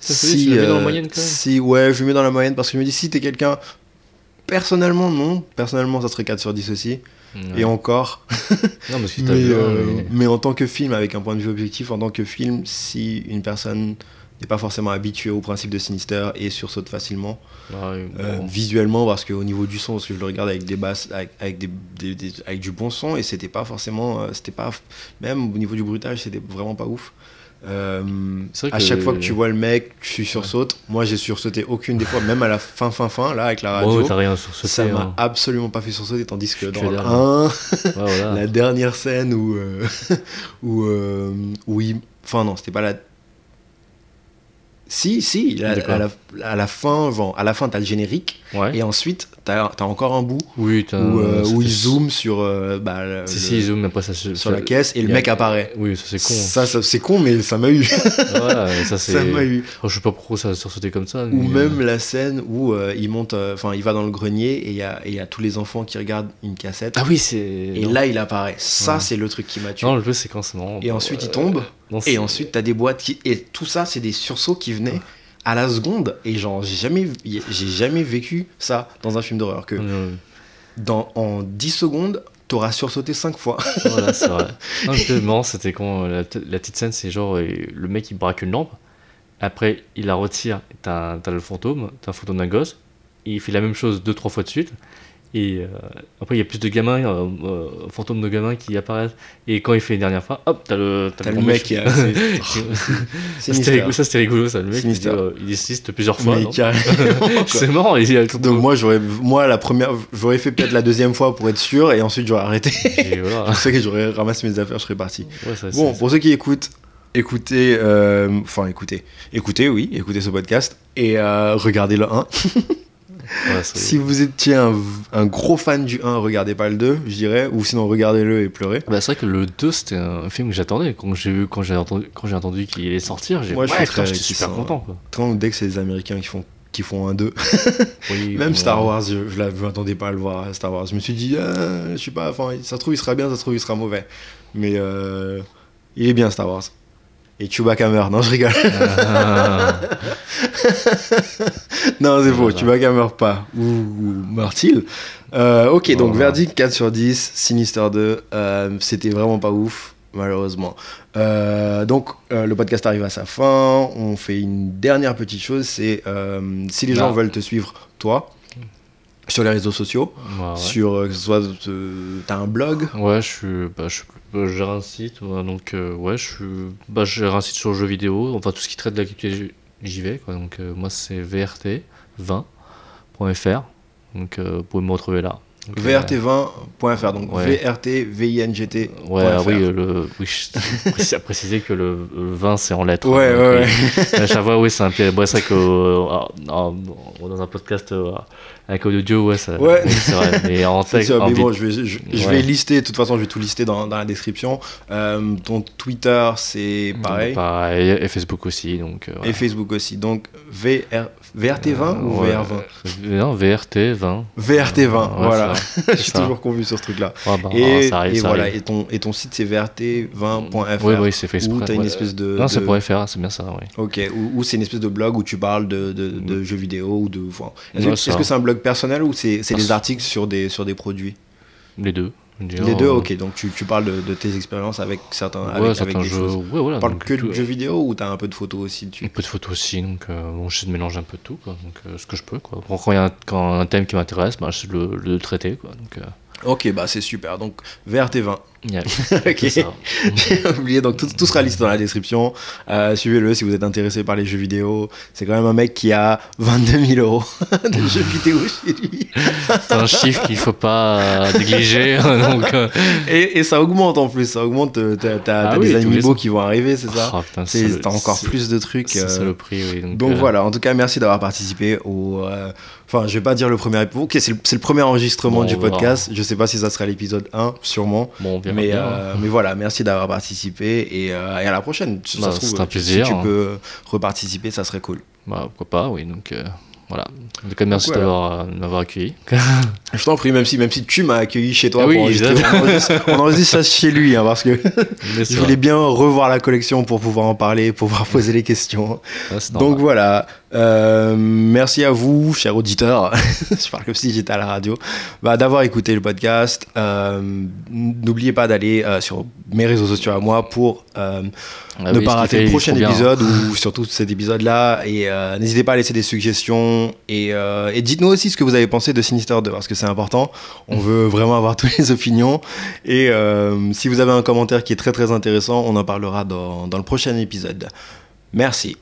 Ça, c'est lui, tu l'as mis dans la moyenne, quand même Si, ouais, je le mets dans la moyenne parce que je me dis si t'es quelqu'un. Personnellement, non. Personnellement, ça serait 4 sur 10 aussi. Et encore. Non, parce que Mais, t'as vu, euh, mais- mais en tant que film, avec un point de vue objectif, en tant que film, si une personne n'est pas forcément habitué au principe de Sinister et sursaute facilement. Euh, bon. visuellement parce qu'au niveau du son parce que je le regarde avec des basses avec, avec, des, des- des- avec du bon son et c'était pas forcément euh, c'était pas même au niveau du bruitage c'était vraiment pas ouf Euh, à que- chaque fois que tu vois le mec tu sursautes moi j'ai sursauté aucune des fois même à la fin fin fin là avec la radio Ouais, t'as rien sur ce ça m'a absolument pas fait sursauter tandis que dans le dalle. 1 Ouais, voilà. la dernière scène où euh, où, euh, où il enfin non c'était pas la si si la- à, la, à la fin bon, à la fin t'as le générique Ouais. et ensuite, t'as as encore un bout Oui, où, euh, où il zoome sur, euh, bah, le- Si, si, il zoome, après ça sur ça- la caisse et le a- mec apparaît. Oui, ça c'est con. Ça, ça- c'est con, mais ça m'a eu. Et ça m'a eu. Oh, je sais pas pourquoi ça a sursauté comme ça. Ou même la scène où euh, il monte, euh, enfin, il va dans le grenier et il y a, et il y a tous les enfants qui regardent une cassette. Ah oui, c'est. et non. là, il apparaît. Ça, Ouais. c'est le truc qui m'a tué. Non, le jeu c'est quand c'est marrant. Et ensuite, il Euh, tombe. Non, Et ensuite, t'as des boîtes qui. Et tout ça, c'est des sursauts qui venaient à la seconde. Et genre, j'ai jamais, j'ai jamais vécu ça dans un film d'horreur. Que dans, en 10 secondes, t'auras sursauté 5 fois. Voilà, c'est vrai. Non, c'était quand euh, la, petite scène, c'est genre euh, le mec il braque une lampe, après il la retire, t'as t'as le fantôme, t'as un fantôme d'un gosse, il fait la même chose deux trois fois de suite, et euh, après il y a plus de gamins, euh, euh, fantômes de gamins qui apparaissent, et quand il fait une dernière fois, hop, t'as le, T'as le mec qui a. C'était rigolo, ça c'était rigolo, ça. Le mec il, dit, il insiste plusieurs fois. C'est marrant, il y a Donc moi j'aurais moi la première j'aurais fait peut-être la deuxième fois pour être sûr et ensuite j'aurais arrêté. et voilà. Je sais que j'aurais ramassé mes affaires, je serais parti. Ouais, ça, Bon, pour ceux qui écoutent, écoutez euh, enfin écoutez, écoutez oui, écoutez ce podcast et euh, regardez le 1. Ouais, Si vous étiez un, un gros fan du 1, regardez pas le 2, je dirais, ou sinon regardez-le et pleurez. Bah, c'est vrai que le 2 c'était un film que j'attendais quand j'ai vu quand j'ai entendu quand j'ai entendu qu'il allait sortir j'ai suis ouais, j'étais super content quoi. Dès que c'est les Américains qui font qui font un 2. Oui, Même Star Wars, je, je, m'attendais pas à le voir Star Wars. Je me suis dit, ah, je sais pas, enfin, ça se trouve il sera bien, ça se trouve il sera mauvais. Mais euh, il est bien Star Wars. Et Chewbacca meurt, non je rigole. Ah, non c'est faux, Voilà. Chewbacca meurt pas. Ou, ou meurt-il Euh, Ok, donc verdict 4 sur 10, Sinister 2, euh, c'était vraiment pas ouf, malheureusement. Euh, donc le podcast arrive à sa fin, on fait une dernière petite chose, c'est si les gens Ah. veulent te suivre, toi, sur les réseaux sociaux, ouais, ouais. sur euh, que ce soit euh, t'as un blog Ouais, je suis bah, je, bah, gère un site ouais, donc euh, ouais je suis bah je gère un site sur jeux vidéo enfin tout ce qui traite de l'actualité j'y vais quoi. Donc moi c'est vrt20.fr donc vous pouvez me retrouver là Euh, vrt20.fr donc Ouais. VRT-VINGT Ouais, ah oui, euh, le, oui, je à préciser que le, le 20 c'est en lettres. Ouais, hein, ouais, donc, oui. À chaque fois, oui, c'est un pied. Bon, c'est vrai que euh, ah, dans un podcast euh, avec audio, ouais, ça, Ouais. oui, c'est vrai. Mais en texte, en mais bon, je vais, je, je Ouais. vais lister, de toute façon, je vais tout lister dans, dans la description. Euh, ton Twitter, c'est pareil. pareil, et Facebook aussi, donc. euh, Et. Facebook aussi. Donc, VR, VRT20 ou Ouais. VR20 Euh, Non, VRT 20. VRT20, Ouais, voilà. c'est Je suis toujours confus sur ce truc-là. Ouais, bah, et ça arrive, et ça voilà, arrive. et ton, et ton site, c'est VRT20.fr. Oui, oui, c'est fait Ou exprès, t'as une ouais. espèce de. Non, c'est de- pour FR, c'est bien ça, oui. Ok, ou, c'est une espèce de blog où tu parles de, de, de jeux vidéo ou de. enfin, Est-ce que- c'est un blog personnel ou c'est Ah, des articles sur des, sur des produits? Les deux. Je dire, Les deux, ok, donc tu, tu parles de, de tes expériences avec certains. Ouais, avec, certains des jeux. choses. Ouais, voilà. Tu parles que de jeux vidéo ou t'as un peu de photos aussi Un peu de photos aussi, donc euh, bon, j'essaie de mélanger un peu de tout, quoi. Donc euh, ce que je peux, quoi. Quand il y a un, quand un thème qui m'intéresse, bah, j'essaie de le, le traiter, quoi. Donc, euh, Ok, bah c'est super. Donc VRT20. yeah. ok. c'est ça. J'ai oublié, donc tout, tout sera listé dans la description. Euh, Suivez-le si vous êtes intéressé par les jeux vidéo. C'est quand même un mec qui a 22 000 euros de jeux vidéo chez lui. C'est un chiffre qu'il faut pas euh, négliger. donc, euh, Et, et ça augmente en plus, ça augmente. T'as Ah oui, des amiibo qui vont arriver, c'est ça oh, T'as encore plus de trucs. C'est euh, le prix, oui. Donc, Donc voilà, en tout cas, merci d'avoir participé au. Enfin, je vais pas dire le premier épisode. Ok, c'est le, premier enregistrement Bon, du podcast. Je sais pas si ça sera l'épisode 1, sûrement. Bon, on verra Mais, bien. euh, mais voilà, merci d'avoir participé et, euh, et à la prochaine. Si Bah, ça se trouve, un si plaisir. tu peux reparticiper, ça serait cool. Bah, pourquoi pas, oui. Donc euh, voilà. En tout cas, merci Voilà. d'avoir euh, m'avoir accueilli. Je t'en prie, même si, même si tu m'as accueilli chez toi Ah pour enregistrer, on enregistre, on enregistre ça chez lui, hein, parce que je voulais bien revoir la collection pour pouvoir en parler, pour pouvoir poser les questions. c'est Donc voilà, euh, merci à vous, chers auditeurs, je parle comme si j'étais à la radio, bah, d'avoir écouté le podcast. Euh, N'oubliez pas d'aller euh, sur mes réseaux sociaux à moi pour euh, Ah ne oui, pas rater le prochain épisode ou surtout cet épisode-là. Et euh, n'hésitez pas à laisser des suggestions. Et, euh, et dites-nous aussi ce que vous avez pensé de Sinister 2 parce que c'est important. On veut vraiment avoir toutes les opinions. Et euh, si vous avez un commentaire qui est très très intéressant, on en parlera dans, dans le prochain épisode. Merci.